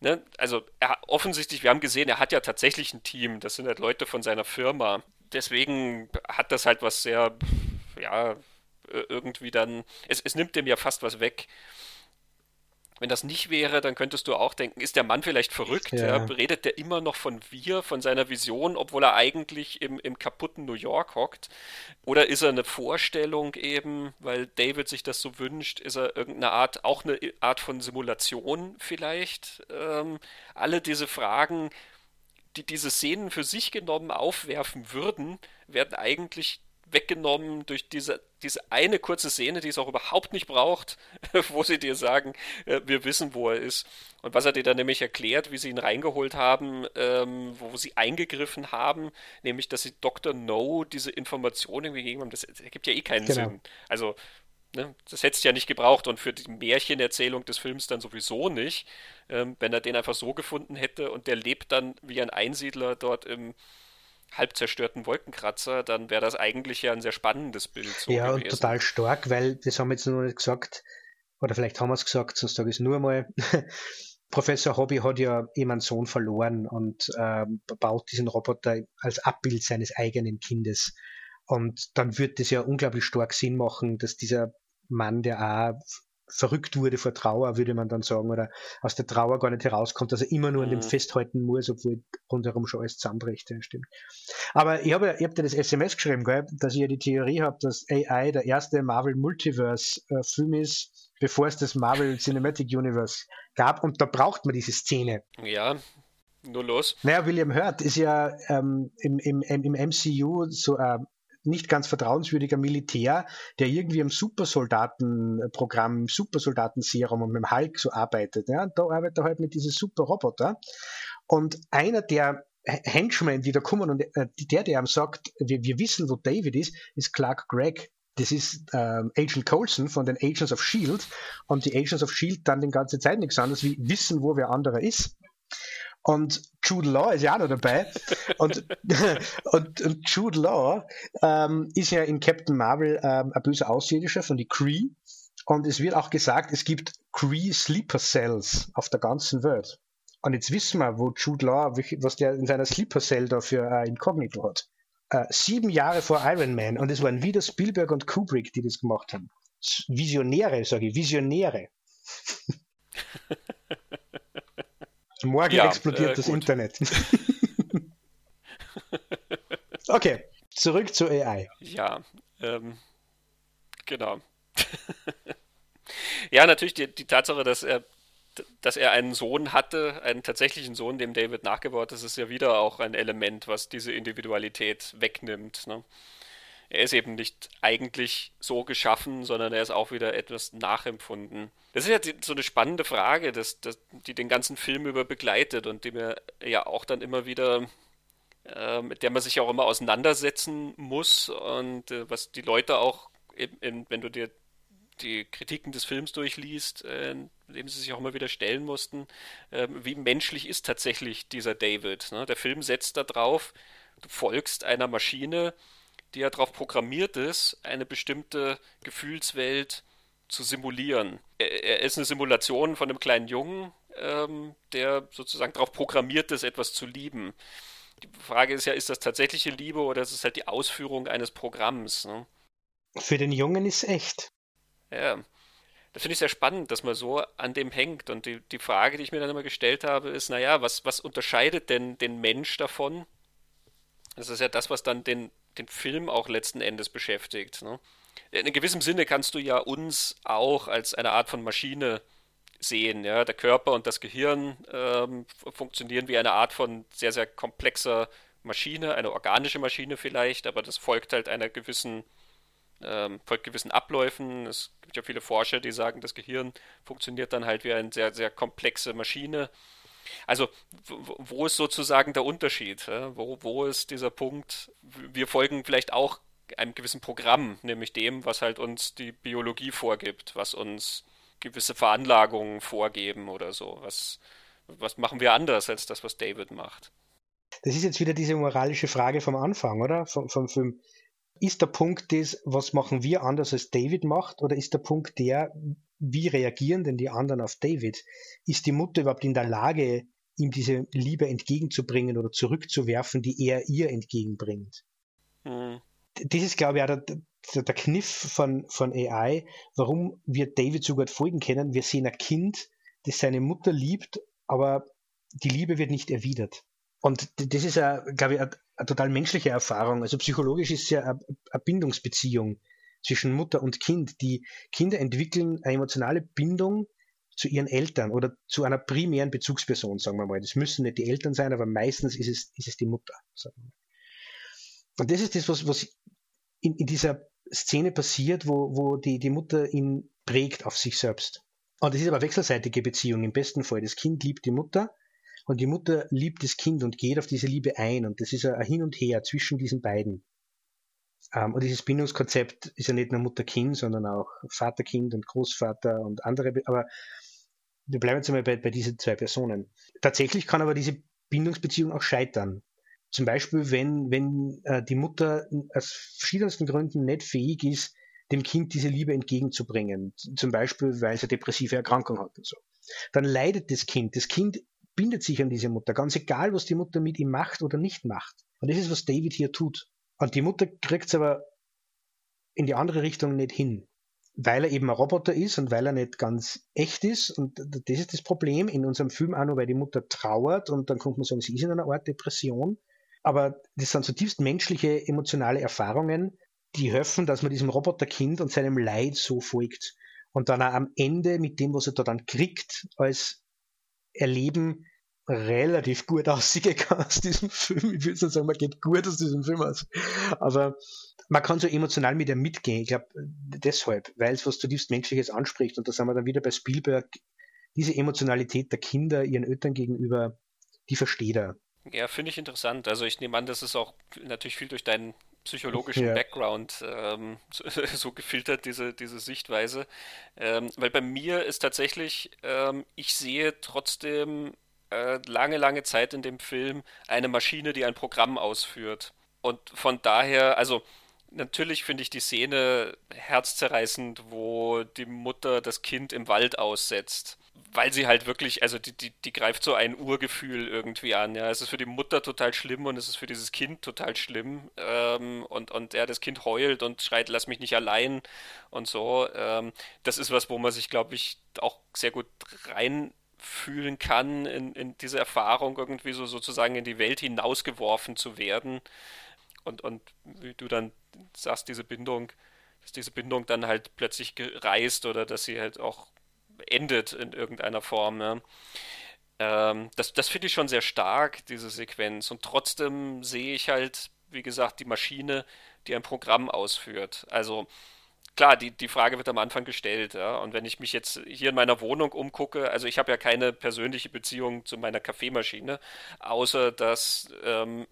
ne, also er offensichtlich, wir haben gesehen, er hat ja tatsächlich ein Team, das sind halt Leute von seiner Firma. Deswegen hat das halt was sehr, ja, irgendwie dann, es, es nimmt dem ja fast was weg. Wenn das nicht wäre, dann könntest du auch denken, ist der Mann vielleicht verrückt? Ja. Ja, redet der immer noch von wir, von seiner Vision, obwohl er eigentlich im, im kaputten New York hockt? Oder ist er eine Vorstellung eben, weil David sich das so wünscht? Ist er irgendeine Art, auch eine Art von Simulation vielleicht? Ähm, alle diese Fragen, die diese Szenen für sich genommen aufwerfen würden, werden eigentlich weggenommen durch diese, diese eine kurze Szene, die es auch überhaupt nicht braucht, (laughs) wo sie dir sagen, äh, wir wissen, wo er ist. Und was er dir dann nämlich erklärt, wie sie ihn reingeholt haben, ähm, wo sie eingegriffen haben, nämlich, dass sie Dr. No diese Informationen gegeben haben, das, das ergibt ja eh keinen genau. Sinn. Also, ne, das hättest du ja nicht gebraucht und für die Märchenerzählung des Films dann sowieso nicht, ähm, wenn er den einfach so gefunden hätte und der lebt dann wie ein Einsiedler dort im halb zerstörten Wolkenkratzer, dann wäre das eigentlich ja ein sehr spannendes Bild. So ja, gewesen. und total stark, weil das haben wir jetzt noch nicht gesagt, oder vielleicht haben wir es gesagt, sonst sage ich es nur einmal. (laughs) Professor Hobby hat ja eben einen Sohn verloren und ähm, baut diesen Roboter als Abbild seines eigenen Kindes. Und dann wird es ja unglaublich stark Sinn machen, dass dieser Mann, der auch verrückt wurde vor Trauer, würde man dann sagen, oder aus der Trauer gar nicht herauskommt, dass er immer nur an dem mhm. festhalten muss, obwohl rundherum schon alles zusammenbricht. Ja, stimmt. Aber ich habe ja, ich hab dir das SMS geschrieben, gell, dass ich ja die Theorie habe, dass AI der erste Marvel Multiverse äh, Film ist, bevor es das Marvel Cinematic Universe gab und da braucht man diese Szene. Ja, nur los. Naja, William Hurt ist ja ähm, im, im, im MCU so ein nicht ganz vertrauenswürdiger Militär, der irgendwie im Supersoldatenprogramm, Supersoldatenserum und mit dem Hulk so arbeitet. Ja? Da arbeitet er halt mit diesem Superroboter. Und einer der Henchmen, die da kommen und äh, der, der ihm sagt, wir, wir wissen, wo David ist, ist Clark Gregg. Das ist ähm, Agent Coulson von den Agents of Shield und die Agents of Shield dann die ganze Zeit nichts anderes wie wissen, wo wer anderer ist. Und Jude Law ist ja auch noch dabei. und, (laughs) und, und, Jude Law ähm, ist ja in Captain Marvel ähm, ein böser Außerirdischer von die Kree. Und es wird auch gesagt, es gibt Kree Sleeper Cells auf der ganzen Welt. Und jetzt wissen wir, wo Jude Law, was der in seiner Sleeper Cell da für äh, Inkognito hat. Äh, sieben Jahre vor Iron Man. Und es waren wieder Spielberg und Kubrick, die das gemacht haben. Visionäre, sage ich, Visionäre. (laughs) Morgen ja, explodiert äh, das Internet. (laughs) okay, zurück zur AI. Ja, ähm, genau. (laughs) ja, natürlich die, die Tatsache, dass er dass er einen Sohn hatte, einen tatsächlichen Sohn, dem David nachgebaut ist, ist ja wieder auch ein Element, was diese Individualität wegnimmt. Ne? Er ist eben nicht eigentlich so geschaffen, sondern er ist auch wieder etwas nachempfunden. Das ist ja die, so eine spannende Frage, dass, dass, die den ganzen Film über begleitet und die mir ja auch dann immer wieder, äh, mit der man sich auch immer auseinandersetzen muss und äh, was die Leute auch, eben, wenn du dir die Kritiken des Films durchliest, äh, dem sie sich auch immer wieder stellen mussten, äh, wie menschlich ist tatsächlich dieser David. Ne? Der Film setzt darauf, du folgst einer Maschine, die ja darauf programmiert ist, eine bestimmte Gefühlswelt zu simulieren. Er, er ist eine Simulation von einem kleinen Jungen, ähm, der sozusagen darauf programmiert ist, etwas zu lieben. Die Frage ist ja, ist das tatsächliche Liebe oder ist es halt die Ausführung eines Programms? Ne? Für den Jungen ist es echt. Ja. Das finde ich sehr spannend, dass man so an dem hängt. Und die, die Frage, die ich mir dann immer gestellt habe, ist, naja, was, was unterscheidet denn den Mensch davon? Das ist ja das, was dann den, den Film auch letzten Endes beschäftigt. Ne? In gewissem Sinne kannst du ja uns auch als eine Art von Maschine sehen. Ja? Der Körper und das Gehirn ähm, funktionieren wie eine Art von sehr, sehr komplexer Maschine, eine organische Maschine vielleicht, aber das folgt halt einer gewissen ähm, folgt gewissen Abläufen. Es gibt ja viele Forscher, die sagen, das Gehirn funktioniert dann halt wie eine sehr, sehr komplexe Maschine. Also, wo ist sozusagen der Unterschied? Wo, wo ist dieser Punkt? Wir folgen vielleicht auch einem gewissen Programm, nämlich dem, was halt uns die Biologie vorgibt, was uns gewisse Veranlagungen vorgeben oder so. Was, was machen wir anders als das, was David macht? Das ist jetzt wieder diese moralische Frage vom Anfang, oder? Vom, vom Film. Ist der Punkt das, was machen wir anders als David macht, oder ist der Punkt der, wie reagieren denn die anderen auf David? Ist die Mutter überhaupt in der Lage, ihm diese Liebe entgegenzubringen oder zurückzuwerfen, die er ihr entgegenbringt? Mhm. Das ist, glaube ich, auch der, der, der Kniff von, von AI, warum wir David so gut folgen können. Wir sehen ein Kind, das seine Mutter liebt, aber die Liebe wird nicht erwidert. Und das ist, ja, glaube ich, eine, eine total menschliche Erfahrung. Also psychologisch ist es ja eine, eine Bindungsbeziehung zwischen Mutter und Kind. Die Kinder entwickeln eine emotionale Bindung zu ihren Eltern oder zu einer primären Bezugsperson, sagen wir mal. Das müssen nicht die Eltern sein, aber meistens ist es, ist es die Mutter. Und das ist das, was, was in, in dieser Szene passiert, wo, wo die, die Mutter ihn prägt auf sich selbst. Und das ist aber wechselseitige Beziehung im besten Fall. Das Kind liebt die Mutter und die Mutter liebt das Kind und geht auf diese Liebe ein. Und das ist ein Hin und Her zwischen diesen beiden. Ähm, und dieses Bindungskonzept ist ja nicht nur Mutter-Kind, sondern auch Vater-Kind und Großvater und andere. Aber wir bleiben jetzt einmal bei, bei diesen zwei Personen. Tatsächlich kann aber diese Bindungsbeziehung auch scheitern. Zum Beispiel, wenn, wenn äh, die Mutter aus verschiedensten Gründen nicht fähig ist, dem Kind diese Liebe entgegenzubringen. Zum Beispiel, weil es eine depressive Erkrankung hat und so. Dann leidet das Kind. Das Kind bindet sich an diese Mutter, ganz egal, was die Mutter mit ihm macht oder nicht macht. Und das ist, was David hier tut. Und die Mutter kriegt es aber in die andere Richtung nicht hin, weil er eben ein Roboter ist und weil er nicht ganz echt ist. Und das ist das Problem in unserem Film auch nur, weil die Mutter trauert und dann kommt man sagen, sie ist in einer Art Depression. Aber das sind zutiefst menschliche, emotionale Erfahrungen, die helfen, dass man diesem Roboterkind und seinem Leid so folgt. Und dann auch am Ende mit dem, was er da dann kriegt, als Erleben relativ gut (laughs) ausgegangen aus diesem Film. Ich würde sagen, man geht gut aus diesem Film aus. Aber man kann so emotional mit ihm mitgehen. Ich glaube, deshalb, weil es was zutiefst Menschliches anspricht. Und da sind wir dann wieder bei Spielberg. Diese Emotionalität der Kinder ihren Eltern gegenüber, die versteht er. Ja, finde ich interessant. Also ich nehme an, das ist auch natürlich viel durch deinen psychologischen ja. Background ähm, (laughs) so, so, gefiltert, diese, diese Sichtweise. Ähm, weil bei mir ist tatsächlich, ähm, ich sehe trotzdem äh, lange, lange Zeit in dem Film eine Maschine, die ein Programm ausführt. Und von daher, also natürlich finde ich die Szene herzzerreißend, wo die Mutter das Kind im Wald aussetzt. Weil sie halt wirklich, also die, die, die greift so ein Urgefühl irgendwie an. Ja, es ist für die Mutter total schlimm und es ist für dieses Kind total schlimm. Ähm, und, und ja, das Kind heult und schreit, lass mich nicht allein und so. Ähm, das ist was, wo man sich, glaube ich, auch sehr gut reinfühlen kann in, in diese Erfahrung, irgendwie so sozusagen in die Welt hinausgeworfen zu werden und, und wie du dann sagst, diese Bindung, dass diese Bindung dann halt plötzlich reißt oder dass sie halt auch endet in irgendeiner Form. Ja. Ähm, das das finde ich schon sehr stark, diese Sequenz. Und trotzdem sehe ich halt, wie gesagt, die Maschine, die ein Programm ausführt. Also klar, die, die Frage wird am Anfang gestellt, ja. Und wenn ich mich jetzt hier in meiner Wohnung umgucke, also ich habe ja keine persönliche Beziehung zu meiner Kaffeemaschine, außer dass ähm,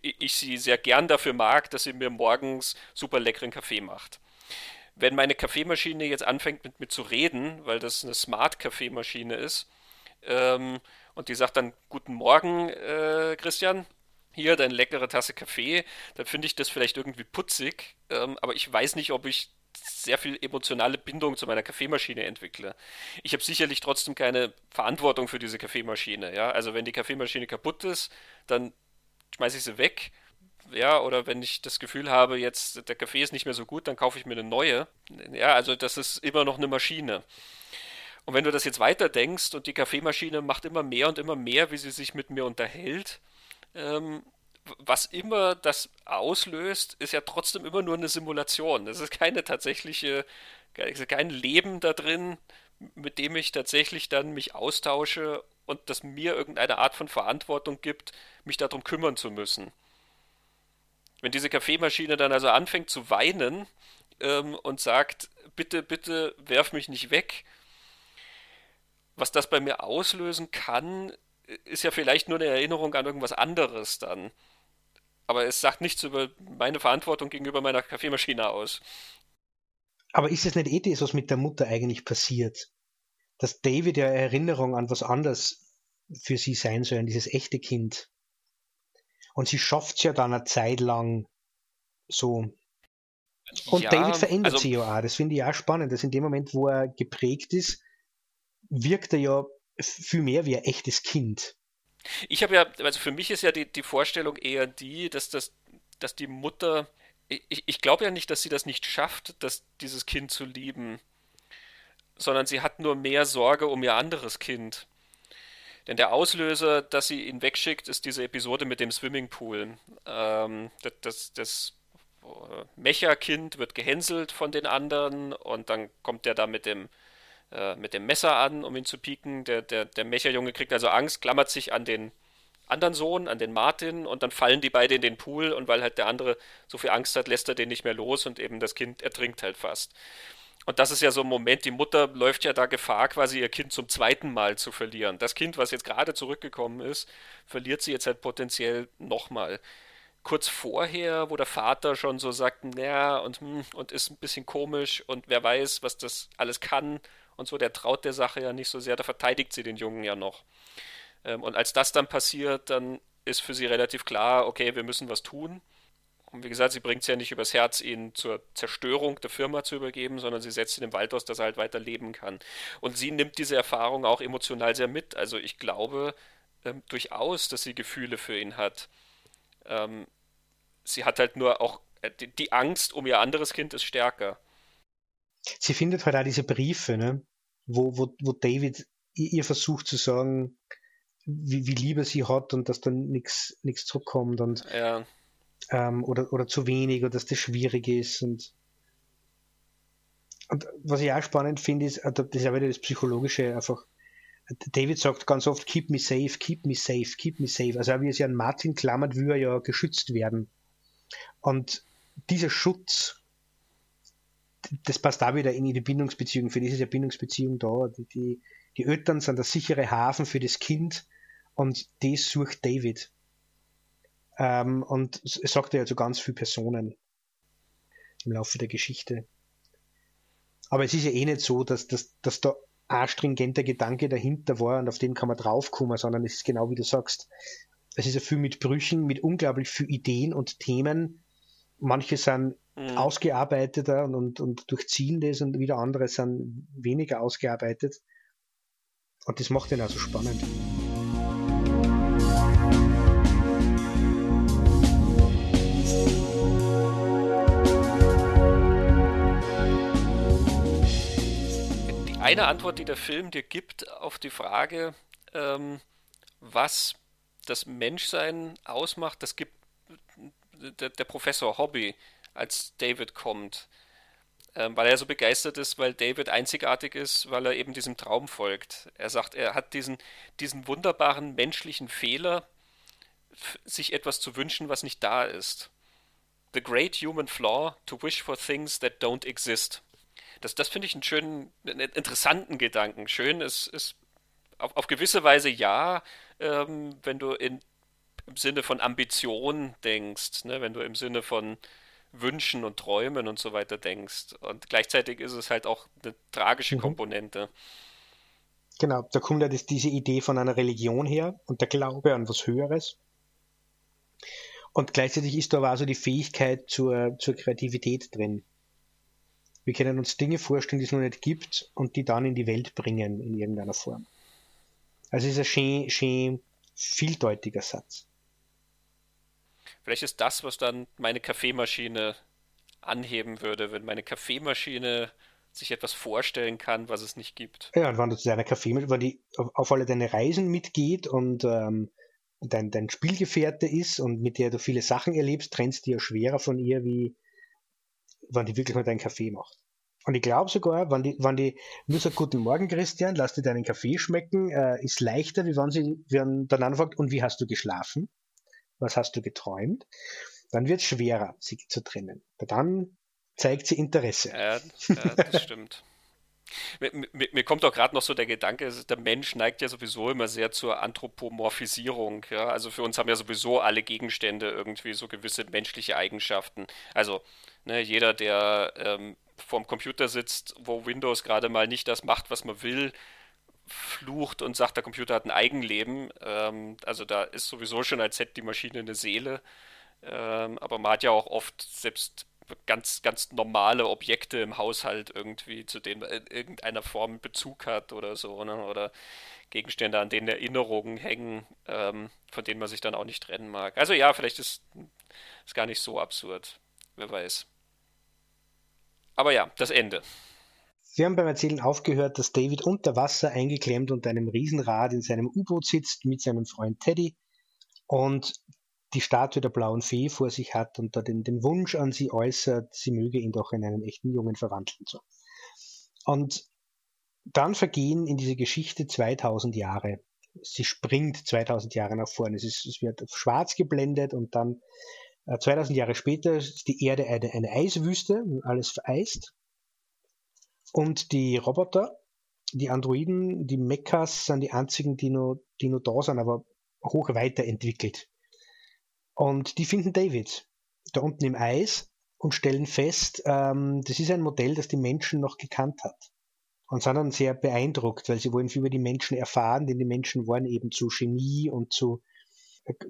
ich sie sehr gern dafür mag, dass sie mir morgens super leckeren Kaffee macht. Wenn meine Kaffeemaschine jetzt anfängt mit mir zu reden, weil das eine Smart-Kaffeemaschine ist, ähm, und die sagt dann, guten Morgen, äh, Christian, hier deine leckere Tasse Kaffee, dann finde ich das vielleicht irgendwie putzig, ähm, aber ich weiß nicht, ob ich sehr viel emotionale Bindung zu meiner Kaffeemaschine entwickle. Ich habe sicherlich trotzdem keine Verantwortung für diese Kaffeemaschine. Ja? Also wenn die Kaffeemaschine kaputt ist, dann schmeiße ich sie weg. Ja, oder wenn ich das Gefühl habe, jetzt der Kaffee ist nicht mehr so gut, dann kaufe ich mir eine neue. Ja, also das ist immer noch eine Maschine. Und wenn du das jetzt weiter denkst und die Kaffeemaschine macht immer mehr und immer mehr, wie sie sich mit mir unterhält, ähm, was immer das auslöst, ist ja trotzdem immer nur eine Simulation. Es ist keine tatsächliche, kein Leben da drin, mit dem ich tatsächlich dann mich austausche und das mir irgendeine Art von Verantwortung gibt, mich darum kümmern zu müssen. Wenn diese Kaffeemaschine dann also anfängt zu weinen ähm, und sagt, bitte, bitte werf mich nicht weg, was das bei mir auslösen kann, ist ja vielleicht nur eine Erinnerung an irgendwas anderes dann. Aber es sagt nichts über meine Verantwortung gegenüber meiner Kaffeemaschine aus. Aber ist es nicht eh das, was mit der Mutter eigentlich passiert? dass David ja Erinnerung an was anderes für sie sein soll, an dieses echte Kind. Und sie schafft es ja dann eine Zeit lang so. Und ja, David verändert also, sich ja auch. Das finde ich auch spannend, dass in dem Moment, wo er geprägt ist, wirkt er ja viel mehr wie ein echtes Kind. Ich habe ja, also für mich ist ja die, die Vorstellung eher die, dass, das, dass die Mutter, ich, ich glaube ja nicht, dass sie das nicht schafft, dass dieses Kind zu lieben sondern sie hat nur mehr Sorge um ihr anderes Kind. Denn der Auslöser, dass sie ihn wegschickt, ist diese Episode mit dem Swimmingpool. Ähm, das, das, das äh, Mecha-Kind wird gehänselt von den anderen und dann kommt der da mit dem, äh, mit dem Messer an, um ihn zu pieken. Der, der, der Mecha-Junge kriegt also Angst, klammert sich an den anderen Sohn, an den Martin und dann fallen die beide in den Pool und weil halt der andere so viel Angst hat, lässt er den nicht mehr los und eben das Kind ertrinkt halt fast. Und das ist ja so ein Moment, die Mutter läuft ja da Gefahr, quasi ihr Kind zum zweiten Mal zu verlieren. Das Kind, was jetzt gerade zurückgekommen ist, verliert sie jetzt halt potenziell nochmal. Kurz vorher, wo der Vater schon so sagt, naja, und, hm, und ist ein bisschen komisch und wer weiß, was das alles kann und so, der traut der Sache ja nicht so sehr, da verteidigt sie den Jungen ja noch. Ähm, und als das dann passiert, dann ist für sie relativ klar, okay, wir müssen was tun. Und wie gesagt, sie bringt es ja nicht übers Herz, ihn zur Zerstörung der Firma zu übergeben, sondern sie setzt ihn im Wald aus, dass er halt weiter leben kann. Und sie nimmt diese Erfahrung auch emotional sehr mit. Also ich glaube ähm, durchaus, dass sie Gefühle für ihn hat. Ähm, sie hat halt nur auch äh, die, die, Angst um ihr anderes Kind ist stärker. Sie findet halt auch diese Briefe, ne? wo, wo, wo David ihr versucht zu sagen, wie, wie lieb er sie hat und dass dann nichts zurückkommt. Und ja ähm, oder, oder zu wenig oder dass das schwierig ist. Und, und was ich auch spannend finde, ist, äh, das ist ja wieder das Psychologische einfach. David sagt ganz oft, keep me safe, keep me safe, keep me safe. Also wie er sich an Martin klammert, will er ja geschützt werden. Und dieser Schutz, das passt da wieder in die Bindungsbeziehung. Für diese Bindungsbeziehung da. Die, die, die Eltern sind der sichere Hafen für das Kind und das sucht David. Ähm, und es sagt ja zu ganz vielen Personen im Laufe der Geschichte. Aber es ist ja eh nicht so, dass, dass, dass da ein stringenter Gedanke dahinter war und auf den kann man draufkommen, sondern es ist genau wie du sagst. Es ist ja viel mit Brüchen, mit unglaublich viel Ideen und Themen. Manche sind mhm. ausgearbeiteter und, und, und durchziehen das und wieder andere sind weniger ausgearbeitet. Und das macht den auch so spannend. eine Antwort, die der Film dir gibt auf die Frage, ähm, was das Menschsein ausmacht, das gibt der, der Professor Hobby, als David kommt. Ähm, weil er so begeistert ist, weil David einzigartig ist, weil er eben diesem Traum folgt. Er sagt, er hat diesen, diesen wunderbaren menschlichen Fehler, sich etwas zu wünschen, was nicht da ist. The great human flaw to wish for things that don't exist. Das, das finde ich einen schönen, einen interessanten Gedanken. Schön ist, ist auf, auf gewisse Weise ja, ähm, wenn du in, im Sinne von Ambition denkst, ne? wenn du im Sinne von Wünschen und Träumen und so weiter denkst. Und gleichzeitig ist es halt auch eine tragische mhm. Komponente. Genau, da kommt ja das, diese Idee von einer Religion her und der Glaube an was Höheres. Und gleichzeitig ist da aber also die Fähigkeit zur, zur Kreativität drin. Wir können uns Dinge vorstellen, die es noch nicht gibt und die dann in die Welt bringen in irgendeiner Form. Also es ist ein schön, schön vieldeutiger Satz. Vielleicht ist das, was dann meine Kaffeemaschine anheben würde, wenn meine Kaffeemaschine sich etwas vorstellen kann, was es nicht gibt. Ja, und wenn du zu deiner Kaffeemaschine, wenn die auf alle deine Reisen mitgeht und ähm, dein, dein Spielgefährte ist und mit der du viele Sachen erlebst, trennst du ja schwerer von ihr, wie wenn die wirklich mal deinen Kaffee macht. Und ich glaube sogar, wenn die, wenn die nur sagt, guten Morgen Christian, lass dir deinen Kaffee schmecken, äh, ist leichter, wie wenn sie wenn dann anfragt, und wie hast du geschlafen? Was hast du geträumt? Dann wird es schwerer, sie zu trennen. Dann zeigt sie Interesse. Ja, ja das stimmt. (laughs) Mir, mir, mir, kommt auch gerade noch so der Gedanke, der Mensch neigt ja sowieso immer sehr zur Anthropomorphisierung. Ja? Also für uns haben ja sowieso alle Gegenstände irgendwie so gewisse menschliche Eigenschaften. Also Ne, jeder, der ähm, vorm Computer sitzt, wo Windows gerade mal nicht das macht, was man will, flucht und sagt, der Computer hat ein Eigenleben. Ähm, also da ist sowieso schon, als hätte die Maschine eine Seele. Ähm, aber man hat ja auch oft selbst ganz, ganz normale Objekte im Haushalt irgendwie, zu denen man in irgendeiner Form Bezug hat oder so, ne? Oder Gegenstände, an denen Erinnerungen hängen, ähm, von denen man sich dann auch nicht trennen mag. Also ja, vielleicht ist es gar nicht so absurd. Wer weiß. Aber ja, das Ende. Wir haben beim Erzählen aufgehört, dass David unter Wasser eingeklemmt unter einem Riesenrad in seinem U-Boot sitzt mit seinem Freund Teddy und die Statue der blauen Fee vor sich hat und da den, den Wunsch an sie äußert, sie möge ihn doch in einen echten Jungen verwandeln. So. Und dann vergehen in dieser Geschichte 2000 Jahre. Sie springt 2000 Jahre nach vorne. Es, ist, es wird schwarz geblendet und dann 2000 äh, Jahre später ist die Erde eine, eine Eiswüste, alles vereist. Und die Roboter, die Androiden, die Mechas sind die einzigen, die nur, die da sind, aber hoch weiterentwickelt. Und die finden David da unten im Eis und stellen fest, ähm, das ist ein Modell, das die Menschen noch gekannt hat. Und sind dann sehr beeindruckt, weil sie wollen viel über die Menschen erfahren, denn die Menschen waren eben zu Chemie und zu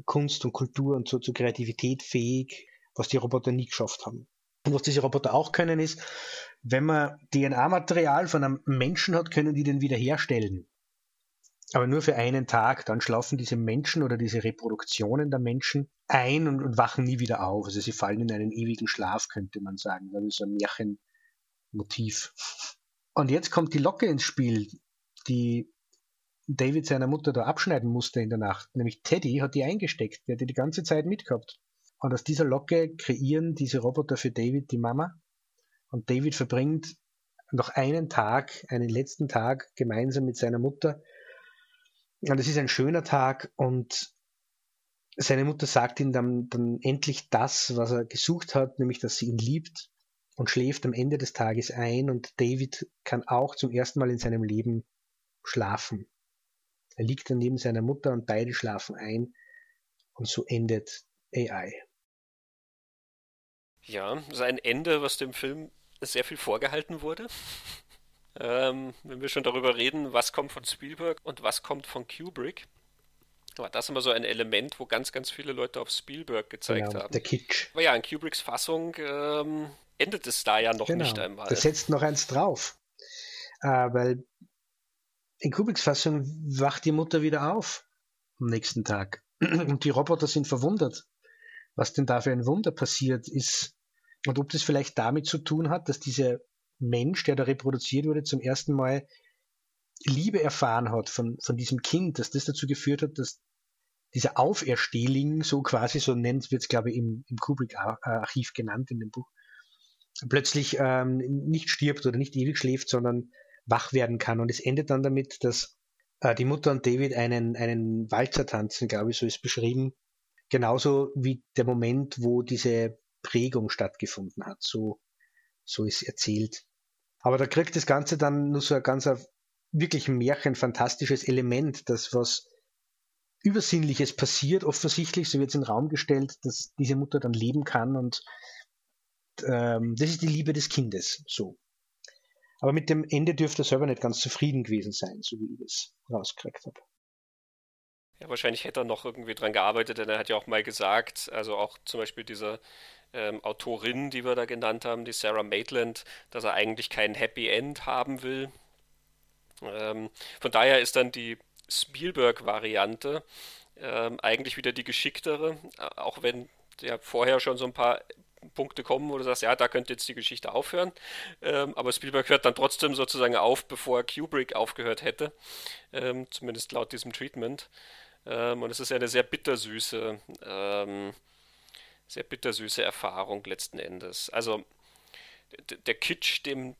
Kunst und Kultur und so zu Kreativität fähig, was die Roboter nie geschafft haben. Und was diese Roboter auch können, ist, wenn man DNA-Material von einem Menschen hat, können die den wiederherstellen. Aber nur für einen Tag. Dann schlafen diese Menschen oder diese Reproduktionen der Menschen ein und, und wachen nie wieder auf. Also sie fallen in einen ewigen Schlaf, könnte man sagen. Das ist ein Märchenmotiv. Und jetzt kommt die Locke ins Spiel, die David seiner Mutter da abschneiden musste in der Nacht. Nämlich Teddy hat die eingesteckt, der hat die die ganze Zeit mitgehabt. Und aus dieser Locke kreieren diese Roboter für David die Mama. Und David verbringt noch einen Tag, einen letzten Tag gemeinsam mit seiner Mutter. Und es ist ein schöner Tag und seine Mutter sagt ihm dann, dann endlich das, was er gesucht hat, nämlich dass sie ihn liebt und schläft am Ende des Tages ein und David kann auch zum ersten Mal in seinem Leben schlafen. Er liegt dann neben seiner Mutter und beide schlafen ein und so endet, AI. Ja, das ist ein Ende, was dem Film sehr viel vorgehalten wurde. (laughs) ähm, wenn wir schon darüber reden, was kommt von Spielberg und was kommt von Kubrick, war das immer so ein Element, wo ganz, ganz viele Leute auf Spielberg gezeigt genau, haben. Der Kitsch. Aber ja, in Kubricks Fassung ähm, endet es da ja noch genau, nicht einmal. Das setzt noch eins drauf. Äh, weil in Kubricks Fassung wacht die Mutter wieder auf am nächsten Tag. (clears throat) Und die Roboter sind verwundert. Was denn da für ein Wunder passiert ist und ob das vielleicht damit zu tun hat, dass dieser Mensch, der da reproduziert wurde, zum ersten Mal Liebe erfahren hat von, von diesem Kind, dass das dazu geführt hat, dass dieser Auferstehling, so quasi, so nennt wird es, glaube ich, im, im Kubrick-Archiv genannt in dem Buch, plötzlich ähm, nicht stirbt oder nicht ewig schläft, sondern wach werden kann. Und es endet dann damit, dass äh, die Mutter und David einen, einen Walzer tanzen, glaube ich, so ist beschrieben. Genauso wie der Moment, wo diese Prägung stattgefunden hat. So, so ist erzählt. Aber da kriegt das Ganze dann nur so ein ganz wirklich Märchen, fantastisches Element, das was Übersinnliches passiert, offensichtlich, so wird es in den Raum gestellt, dass diese Mutter dann leben kann und ähm, das ist die Liebe des Kindes, so. Aber mit dem Ende dürfte er selber nicht ganz zufrieden gewesen sein, so wie ich das rausgekriegt habe. Ja, wahrscheinlich hätte er noch irgendwie dran gearbeitet, denn er hat ja auch mal gesagt, also auch zum Beispiel diese ähm, Autorin, die wir da genannt haben, die Sarah Maitland, dass er eigentlich kein Happy End haben will. Ähm, von daher ist dann die Spielberg-Variante ähm, eigentlich wieder die geschicktere, auch wenn ja vorher schon so ein paar Punkte kommen, wo du sagst, ja, da könnte jetzt die Geschichte aufhören. Ähm, aber Spielberg hört dann trotzdem sozusagen auf, bevor Kubrick aufgehört hätte. Ähm, zumindest laut diesem Treatment. Ähm, und es ist ja eine sehr bittersüße, ähm, sehr bittersüße Erfahrung letzten Endes. Also der Kitsch, dem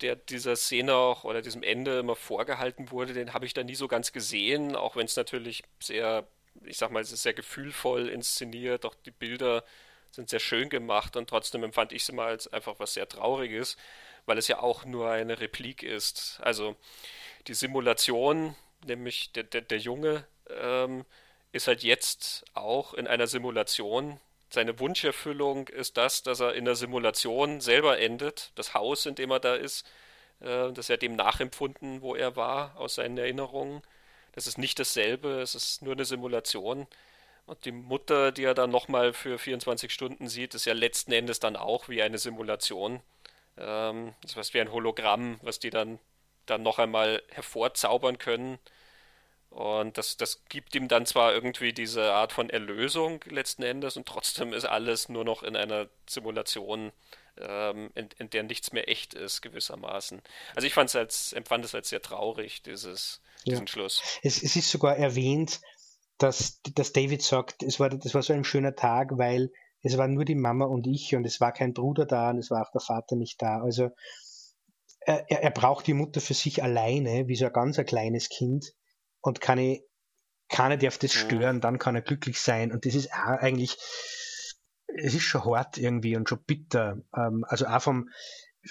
der dieser Szene auch oder diesem Ende immer vorgehalten wurde, den habe ich da nie so ganz gesehen, auch wenn es natürlich sehr, ich sag mal, es ist sehr gefühlvoll inszeniert, auch die Bilder sind sehr schön gemacht und trotzdem empfand ich es immer als einfach was sehr Trauriges, weil es ja auch nur eine Replik ist. Also die Simulation, nämlich der, der, der Junge, ähm, ist halt jetzt auch in einer Simulation seine Wunscherfüllung ist das, dass er in der Simulation selber endet, das Haus, in dem er da ist, äh, das er dem nachempfunden, wo er war, aus seinen Erinnerungen. Das ist nicht dasselbe, es ist nur eine Simulation. Und die Mutter, die er dann nochmal für 24 Stunden sieht, ist ja letzten Endes dann auch wie eine Simulation. Ähm, das ist wie ein Hologramm, was die dann, dann noch einmal hervorzaubern können. Und das, das gibt ihm dann zwar irgendwie diese Art von Erlösung letzten Endes und trotzdem ist alles nur noch in einer Simulation, ähm, in, in, der nichts mehr echt ist, gewissermaßen. Also ich fand's als, empfand es als sehr traurig, dieses, diesen ja. Schluss. Es, es, ist sogar erwähnt, dass, dass David sagt, es war, das war so ein schöner Tag, weil es waren nur die Mama und ich und es war kein Bruder da und es war auch der Vater nicht da. Also er, er braucht die Mutter für sich alleine, wie so ein ganz ein kleines Kind und keine, keiner darf das stören, dann kann er glücklich sein. Und das ist auch eigentlich, es ist schon hart irgendwie und schon bitter. Ähm, also auch vom,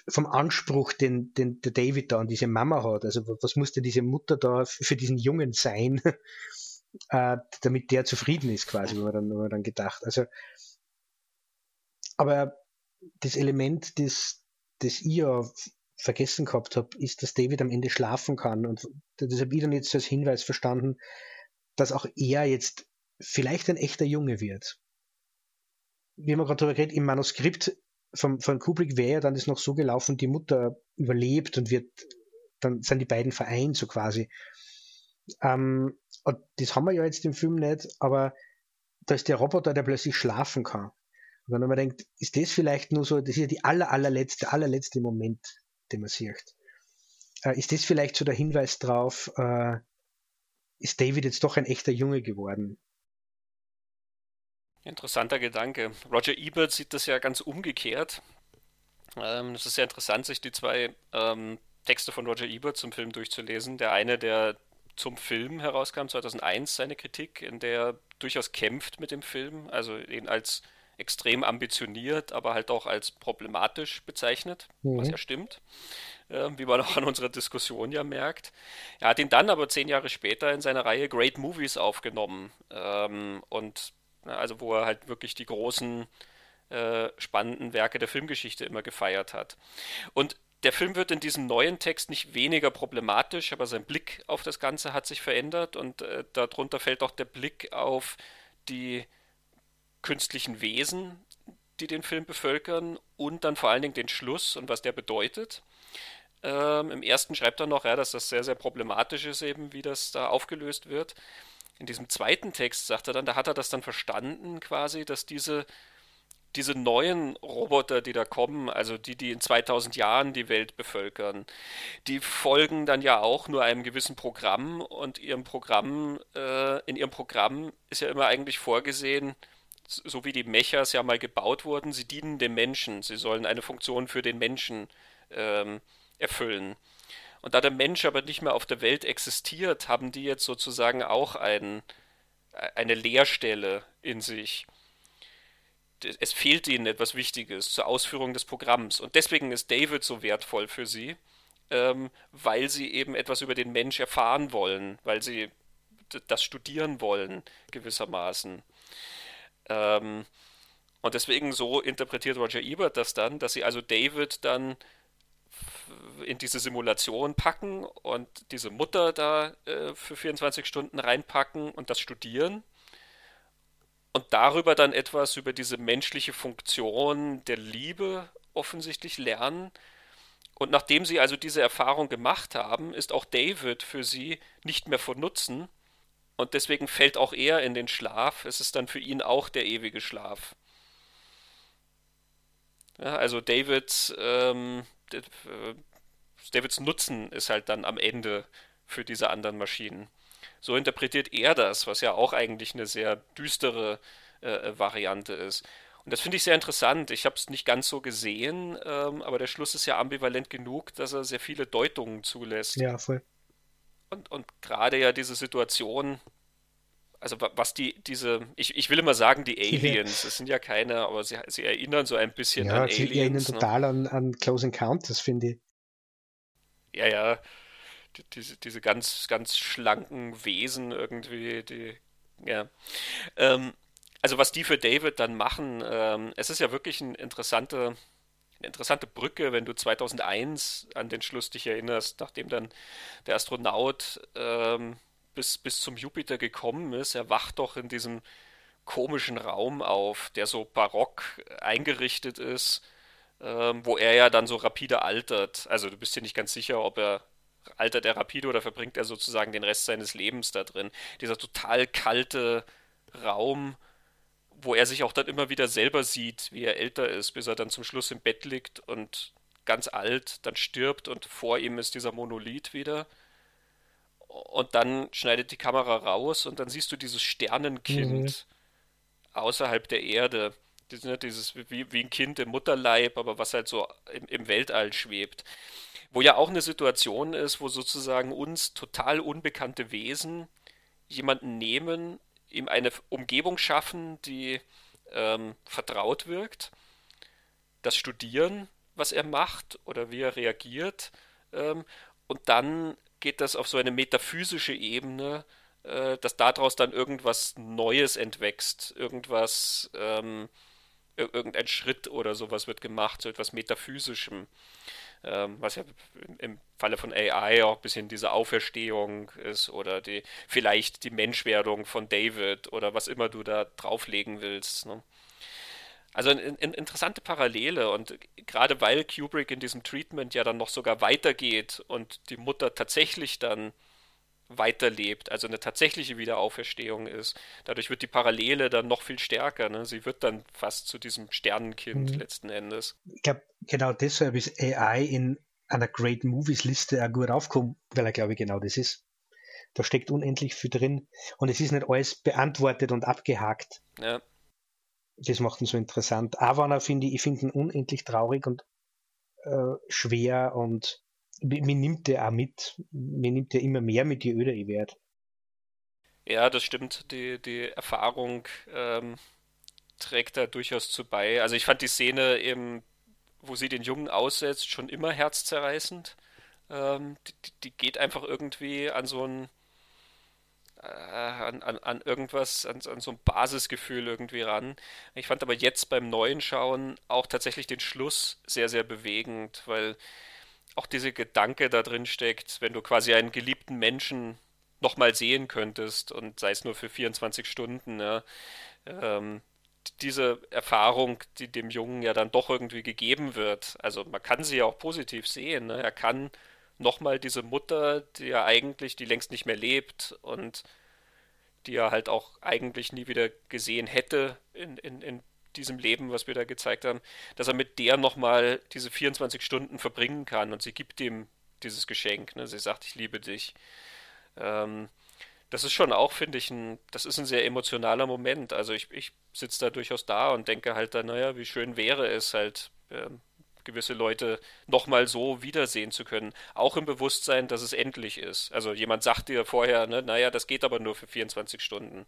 vom Anspruch, den, den der David da an diese Mama hat. Also was musste diese Mutter da für diesen Jungen sein, (laughs) äh, damit der zufrieden ist, quasi, wo man dann, wo man dann gedacht. Also, aber das Element, das, das ich ja vergessen gehabt habe, ist, dass David am Ende schlafen kann. Und das habe ich dann jetzt als Hinweis verstanden, dass auch er jetzt vielleicht ein echter Junge wird. Wie man gerade darüber geredet, im Manuskript von, von Kubrick wäre ja dann das noch so gelaufen, die Mutter überlebt und wird, dann sind die beiden vereint, so quasi. Ähm, und das haben wir ja jetzt im Film nicht, aber da ist der Roboter, der plötzlich schlafen kann. Und wenn man denkt, ist das vielleicht nur so, das ist ja die aller, allerletzte, allerletzte Moment den man sieht. Äh, ist das vielleicht so der Hinweis drauf, äh, ist David jetzt doch ein echter Junge geworden? Interessanter Gedanke. Roger Ebert sieht das ja ganz umgekehrt. Ähm, es ist sehr interessant, sich die zwei ähm, Texte von Roger Ebert zum Film durchzulesen. Der eine, der zum Film herauskam, 2001, seine Kritik, in der er durchaus kämpft mit dem Film, also ihn als extrem ambitioniert, aber halt auch als problematisch bezeichnet, mhm. was ja stimmt, äh, wie man auch an unserer Diskussion ja merkt. Er hat ihn dann aber zehn Jahre später in seine Reihe Great Movies aufgenommen ähm, und Also wo er halt wirklich die großen, äh, spannenden Werke der Filmgeschichte immer gefeiert hat. Und der Film wird in diesem neuen Text nicht weniger problematisch, aber sein Blick auf das Ganze hat sich verändert und äh, darunter fällt auch der Blick auf die künstlichen Wesen, die den Film bevölkern und dann vor allen Dingen den Schluss und was der bedeutet. Ähm, Im ersten schreibt er noch, ja, dass das sehr, sehr problematisch ist, eben wie das da aufgelöst wird. In diesem zweiten Text sagt er dann, da hat er das dann verstanden quasi, dass diese diese neuen Roboter, die da kommen, also die, die in 2000 Jahren die Welt bevölkern, die folgen dann ja auch nur einem gewissen Programm und ihrem Programm, äh, in ihrem Programm ist ja immer eigentlich vorgesehen, so wie die Mechas ja mal gebaut wurden, sie dienen dem Menschen, sie sollen eine Funktion für den Menschen ähm, erfüllen. Und da der Mensch aber nicht mehr auf der Welt existiert, haben die jetzt sozusagen auch ein, eine Leerstelle in sich es fehlt ihnen etwas Wichtiges zur Ausführung des Programms. Und deswegen ist David so wertvoll für sie, ähm, weil sie eben etwas über den Mensch erfahren wollen, weil sie das studieren wollen, gewissermaßen. Ähm, und deswegen so interpretiert Roger Ebert das dann, dass sie also David dann in diese Simulation packen und diese Mutter da äh, für 24 Stunden reinpacken und das studieren und darüber dann etwas über diese menschliche Funktion der Liebe offensichtlich lernen. Und nachdem sie also diese Erfahrung gemacht haben, ist auch David für sie nicht mehr von Nutzen. Und deswegen fällt auch er in den Schlaf. Es ist dann für ihn auch der ewige Schlaf. Ja, also Davids, ähm, äh, Davids Nutzen ist halt dann am Ende für diese anderen Maschinen. So interpretiert er das, was ja auch eigentlich eine sehr düstere äh, Variante ist. Und das finde ich sehr interessant. Ich habe es nicht ganz so gesehen, ähm, aber der Schluss ist ja ambivalent genug, dass er sehr viele Deutungen zulässt. Ja, voll. Und, und gerade ja diese Situation, also was die, diese, ich, ich will immer sagen, die Aliens, das sind ja keine, aber sie, sie erinnern so ein bisschen ja, an sie Aliens. Sie erinnern ne? total an, an Close Encounters, finde ich. Ja, ja, diese, diese ganz, ganz schlanken Wesen irgendwie, die, ja. Ähm, also was die für David dann machen, ähm, es ist ja wirklich ein interessante, eine interessante Brücke, wenn du 2001 an den Schluss dich erinnerst, nachdem dann der Astronaut ähm, bis, bis zum Jupiter gekommen ist, er wacht doch in diesem komischen Raum auf, der so barock eingerichtet ist, ähm, wo er ja dann so rapide altert. Also du bist dir nicht ganz sicher, ob er altert er rapide oder verbringt er sozusagen den Rest seines Lebens da drin. Dieser total kalte Raum, wo er sich auch dann immer wieder selber sieht, wie er älter ist, bis er dann zum Schluss im Bett liegt und ganz alt dann stirbt und vor ihm ist dieser Monolith wieder. Und dann schneidet die Kamera raus und dann siehst du dieses Sternenkind mhm. außerhalb der Erde. Dieses, wie, wie ein Kind im Mutterleib, aber was halt so im, im Weltall schwebt wo ja auch eine Situation ist, wo sozusagen uns total unbekannte Wesen jemanden nehmen, ihm eine Umgebung schaffen, die ähm, vertraut wirkt, das Studieren, was er macht oder wie er reagiert, ähm, und dann geht das auf so eine metaphysische Ebene, äh, dass daraus dann irgendwas Neues entwächst, irgendwas, ähm, irgendein Schritt oder sowas wird gemacht, so etwas Metaphysischem ähm, was ja im Falle von AI auch ein bisschen diese Auferstehung ist oder die vielleicht die Menschwerdung von David oder was immer du da drauflegen willst. Ne? Also eine in, interessante Parallele und gerade weil Kubrick in diesem Treatment ja dann noch sogar weitergeht und die Mutter tatsächlich dann weiterlebt, also eine tatsächliche Wiederauferstehung ist. Dadurch wird die Parallele dann noch viel stärker. Ne? Sie wird dann fast zu diesem Sternenkind mhm. letzten Endes. Ich glaube, genau deshalb ist AI in einer Great Movies Liste auch gut aufgekommen, weil er, glaube ich, genau das ist. Da steckt unendlich viel drin und es ist nicht alles beantwortet und abgehakt. Ja. Das macht ihn so interessant. Aber finde ich, ich finde ihn unendlich traurig und äh, schwer und mir nimmt der auch mit. Mir nimmt der immer mehr mit, je öder ich werde. Ja, das stimmt. Die, die Erfahrung ähm, trägt da durchaus zu bei. Also ich fand die Szene eben, wo sie den Jungen aussetzt, schon immer herzzerreißend. Ähm, die, die, geht einfach irgendwie an so ein äh, an, an, an irgendwas, an, an so ein Basisgefühl irgendwie ran. Ich fand aber jetzt beim neuen Schauen auch tatsächlich den Schluss sehr, sehr bewegend, weil auch dieser Gedanke da drin steckt, wenn du quasi einen geliebten Menschen nochmal sehen könntest und sei es nur für 24 Stunden, ja, ähm, diese Erfahrung, die dem Jungen ja dann doch irgendwie gegeben wird. Also man kann sie ja auch positiv sehen. Ne? Er kann nochmal diese Mutter, die ja eigentlich, die längst nicht mehr lebt und die er halt auch eigentlich nie wieder gesehen hätte in, in, in diesem Leben, was wir da gezeigt haben, dass er mit der nochmal diese 24 Stunden verbringen kann und sie gibt ihm dieses Geschenk. Ne? Sie sagt, ich liebe dich. Ähm, das ist schon auch, finde ich, ein, das ist ein sehr emotionaler Moment. Also ich, ich sitze da durchaus da und denke halt dann, naja, wie schön wäre es halt, ähm, gewisse Leute nochmal so wiedersehen zu können. Auch im Bewusstsein, dass es endlich ist. Also jemand sagt dir vorher, ne, naja, das geht aber nur für 24 Stunden.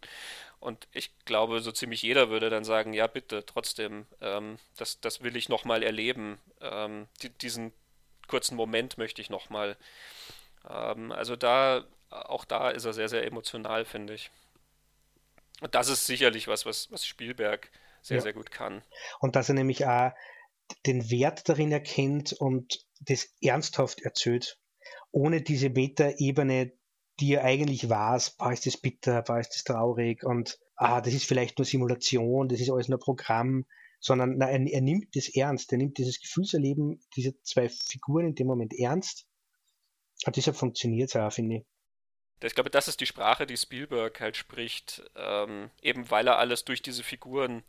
Und ich glaube, so ziemlich jeder würde dann sagen, ja, bitte, trotzdem, ähm, das, das will ich nochmal erleben. Ähm, die, diesen kurzen Moment möchte ich nochmal. Ähm, also da, auch da ist er sehr, sehr emotional, finde ich. Und das ist sicherlich was, was, was Spielberg sehr, ja. sehr gut kann. Und dass er nämlich auch den Wert darin erkennt und das ernsthaft erzählt, ohne diese Meta-Ebene, die er eigentlich weiß, war ist das bitter, war ist das traurig und ah, das ist vielleicht nur Simulation, das ist alles nur Programm, sondern na, er, er, nimmt das ernst, er nimmt dieses Gefühlserleben dieser zwei Figuren in dem Moment ernst und deshalb funktioniert es auch, finde ich. Ich glaube, das ist die Sprache, die Spielberg halt spricht, ähm, eben weil er alles durch diese Figuren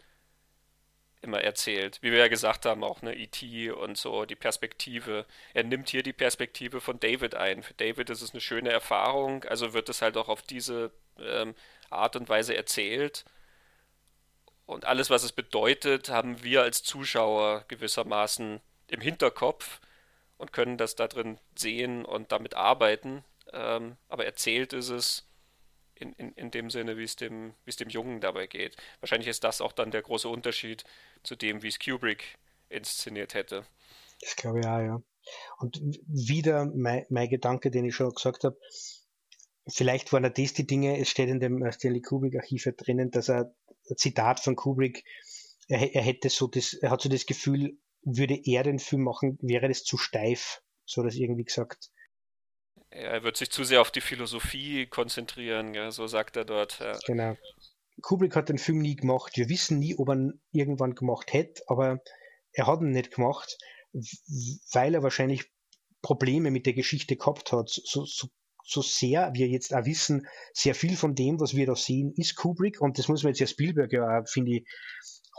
immer erzählt. Wie wir ja gesagt haben, auch eine E.T. und so, die Perspektive. Er nimmt hier die Perspektive von David ein. Für David ist es eine schöne Erfahrung, also wird es halt auch auf diese ähm, Art und Weise erzählt. Und alles, was es bedeutet, haben wir als Zuschauer gewissermaßen im Hinterkopf und können das da drin sehen und damit arbeiten. Ähm, aber erzählt ist es in, in, in dem Sinne, wie es dem, es dem Jungen dabei geht. Wahrscheinlich ist das auch dann der große Unterschied zu dem, wie es Kubrick inszeniert hätte. Das glaube ich auch, ja. Und wieder mein, mein Gedanke, den ich schon gesagt habe, vielleicht waren das die Dinge, es steht in dem Stanley Kubrick-Archiv drinnen, dass er, ein Zitat von Kubrick, er, er hätte so das, er hat so das Gefühl, würde er den Film machen, wäre das zu steif, so das irgendwie gesagt. Er wird sich zu sehr auf die Philosophie konzentrieren, ja, so sagt er dort. Ja. Genau. Kubrick hat den Film nie gemacht. Wir wissen nie, ob er ihn irgendwann gemacht hätte, aber er hat ihn nicht gemacht, weil er wahrscheinlich Probleme mit der Geschichte gehabt hat. So, so, so sehr wir jetzt auch wissen, sehr viel von dem, was wir da sehen, ist Kubrick und das muss man jetzt ja Spielberg ja finde ich,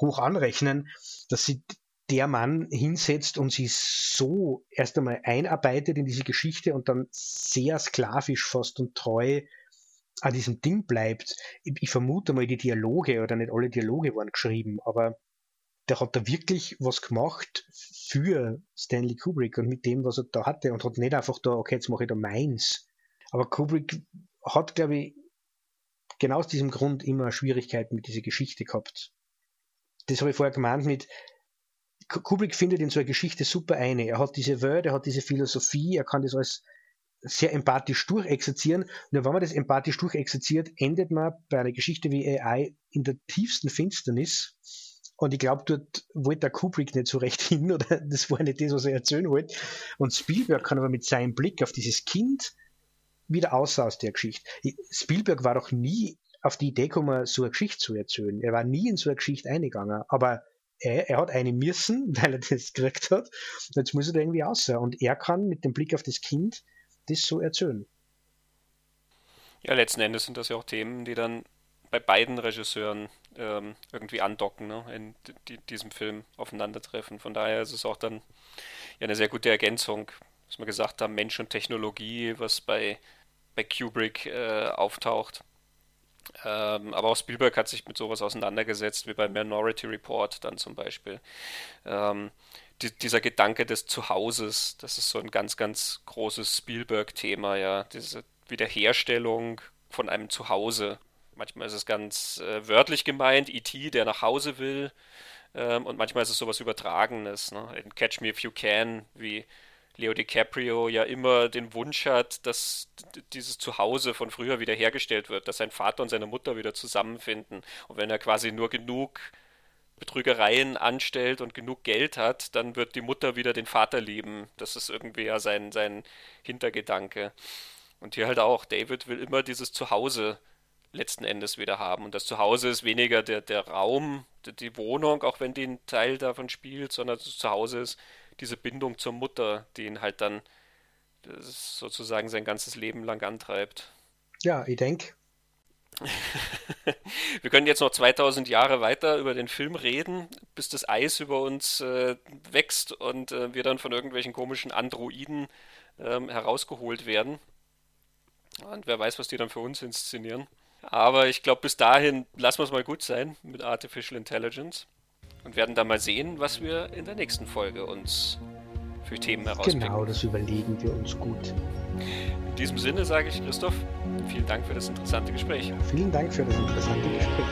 hoch anrechnen, dass sie der Mann hinsetzt und sich so erst einmal einarbeitet in diese Geschichte und dann sehr sklavisch fast und treu an diesem Ding bleibt. Ich, ich vermute mal, die Dialoge oder nicht alle Dialoge waren geschrieben, aber der hat da wirklich was gemacht für Stanley Kubrick und mit dem, was er da hatte und hat nicht einfach da, okay, jetzt mache ich da meins. Aber Kubrick hat, glaube ich, genau aus diesem Grund immer Schwierigkeiten mit dieser Geschichte gehabt. Das habe ich vorher gemeint mit, Kubrick findet in so einer Geschichte super eine. Er hat diese Welt, er hat diese Philosophie, er kann das alles sehr empathisch durchexerzieren. Und wenn man das empathisch durchexerziert, endet man bei einer Geschichte wie AI in der tiefsten Finsternis. Und ich glaube, dort wollte der Kubrick nicht so recht (laughs) hin oder das war nicht das, was er erzählen wollte. Und Spielberg kann aber mit seinem Blick auf dieses Kind wieder aus aus der Geschichte. Spielberg war doch nie auf die Idee gekommen, so eine Geschichte zu erzählen. Er war nie in so eine Geschichte eingegangen. Aber er, er, hat eine müssen, (laughs) weil er das gekriegt hat. Jetzt muss er da irgendwie raus. Und er kann mit dem Blick auf das Kind das so erzählen. Ja, letzten Endes sind das ja auch Themen, die dann bei beiden Regisseuren ähm, irgendwie andocken, ne? in die, diesem Film aufeinandertreffen. Von daher ist es auch dann ja eine sehr gute Ergänzung, was wir gesagt haben, Mensch und Technologie, was bei, bei Kubrick äh, auftaucht. Ähm, aber auch Spielberg hat sich mit sowas auseinandergesetzt, wie bei Minority Report dann zum Beispiel. Ähm, die, dieser Gedanke des Zuhauses, das ist so ein ganz, ganz großes Spielberg-Thema, ja. Diese Wiederherstellung von einem Zuhause. Manchmal ist es ganz äh, wörtlich gemeint, E.T., der nach Hause will. Ähm, und manchmal ist es sowas Übertragenes. Ne? In Catch Me If You Can, wie Leo DiCaprio ja immer den Wunsch hat, dass dieses Zuhause von früher wiederhergestellt wird, dass sein Vater und seine Mutter wieder zusammenfinden. Und wenn er quasi nur genug Betrügereien anstellt und genug Geld hat, dann wird die Mutter wieder den Vater lieben. Das ist irgendwie ja sein, sein Hintergedanke. Und hier halt auch, David will immer dieses Zuhause letzten Endes wieder haben. Und das Zuhause ist weniger der, der Raum, die Wohnung, auch wenn die ein Teil davon spielt, sondern das Zuhause ist diese Bindung zur Mutter, die ihn halt dann sozusagen sein ganzes Leben lang antreibt. Ja, ich denke. (laughs) wir können jetzt noch 2000 Jahre weiter über den Film reden, bis das Eis über uns äh, wächst und äh, wir dann von irgendwelchen komischen Androiden ähm, herausgeholt werden. Und wer weiß, was die dann für uns inszenieren. Aber ich glaube, bis dahin lassen wir es mal gut sein mit Artificial Intelligence und werden dann mal sehen, was wir in der nächsten Folge uns für Themen herausfinden. Genau, das überlegen wir uns gut. In diesem Sinne sage ich Christoph, vielen Dank für das interessante Gespräch. Vielen Dank für das interessante Gespräch.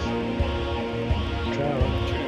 Ciao.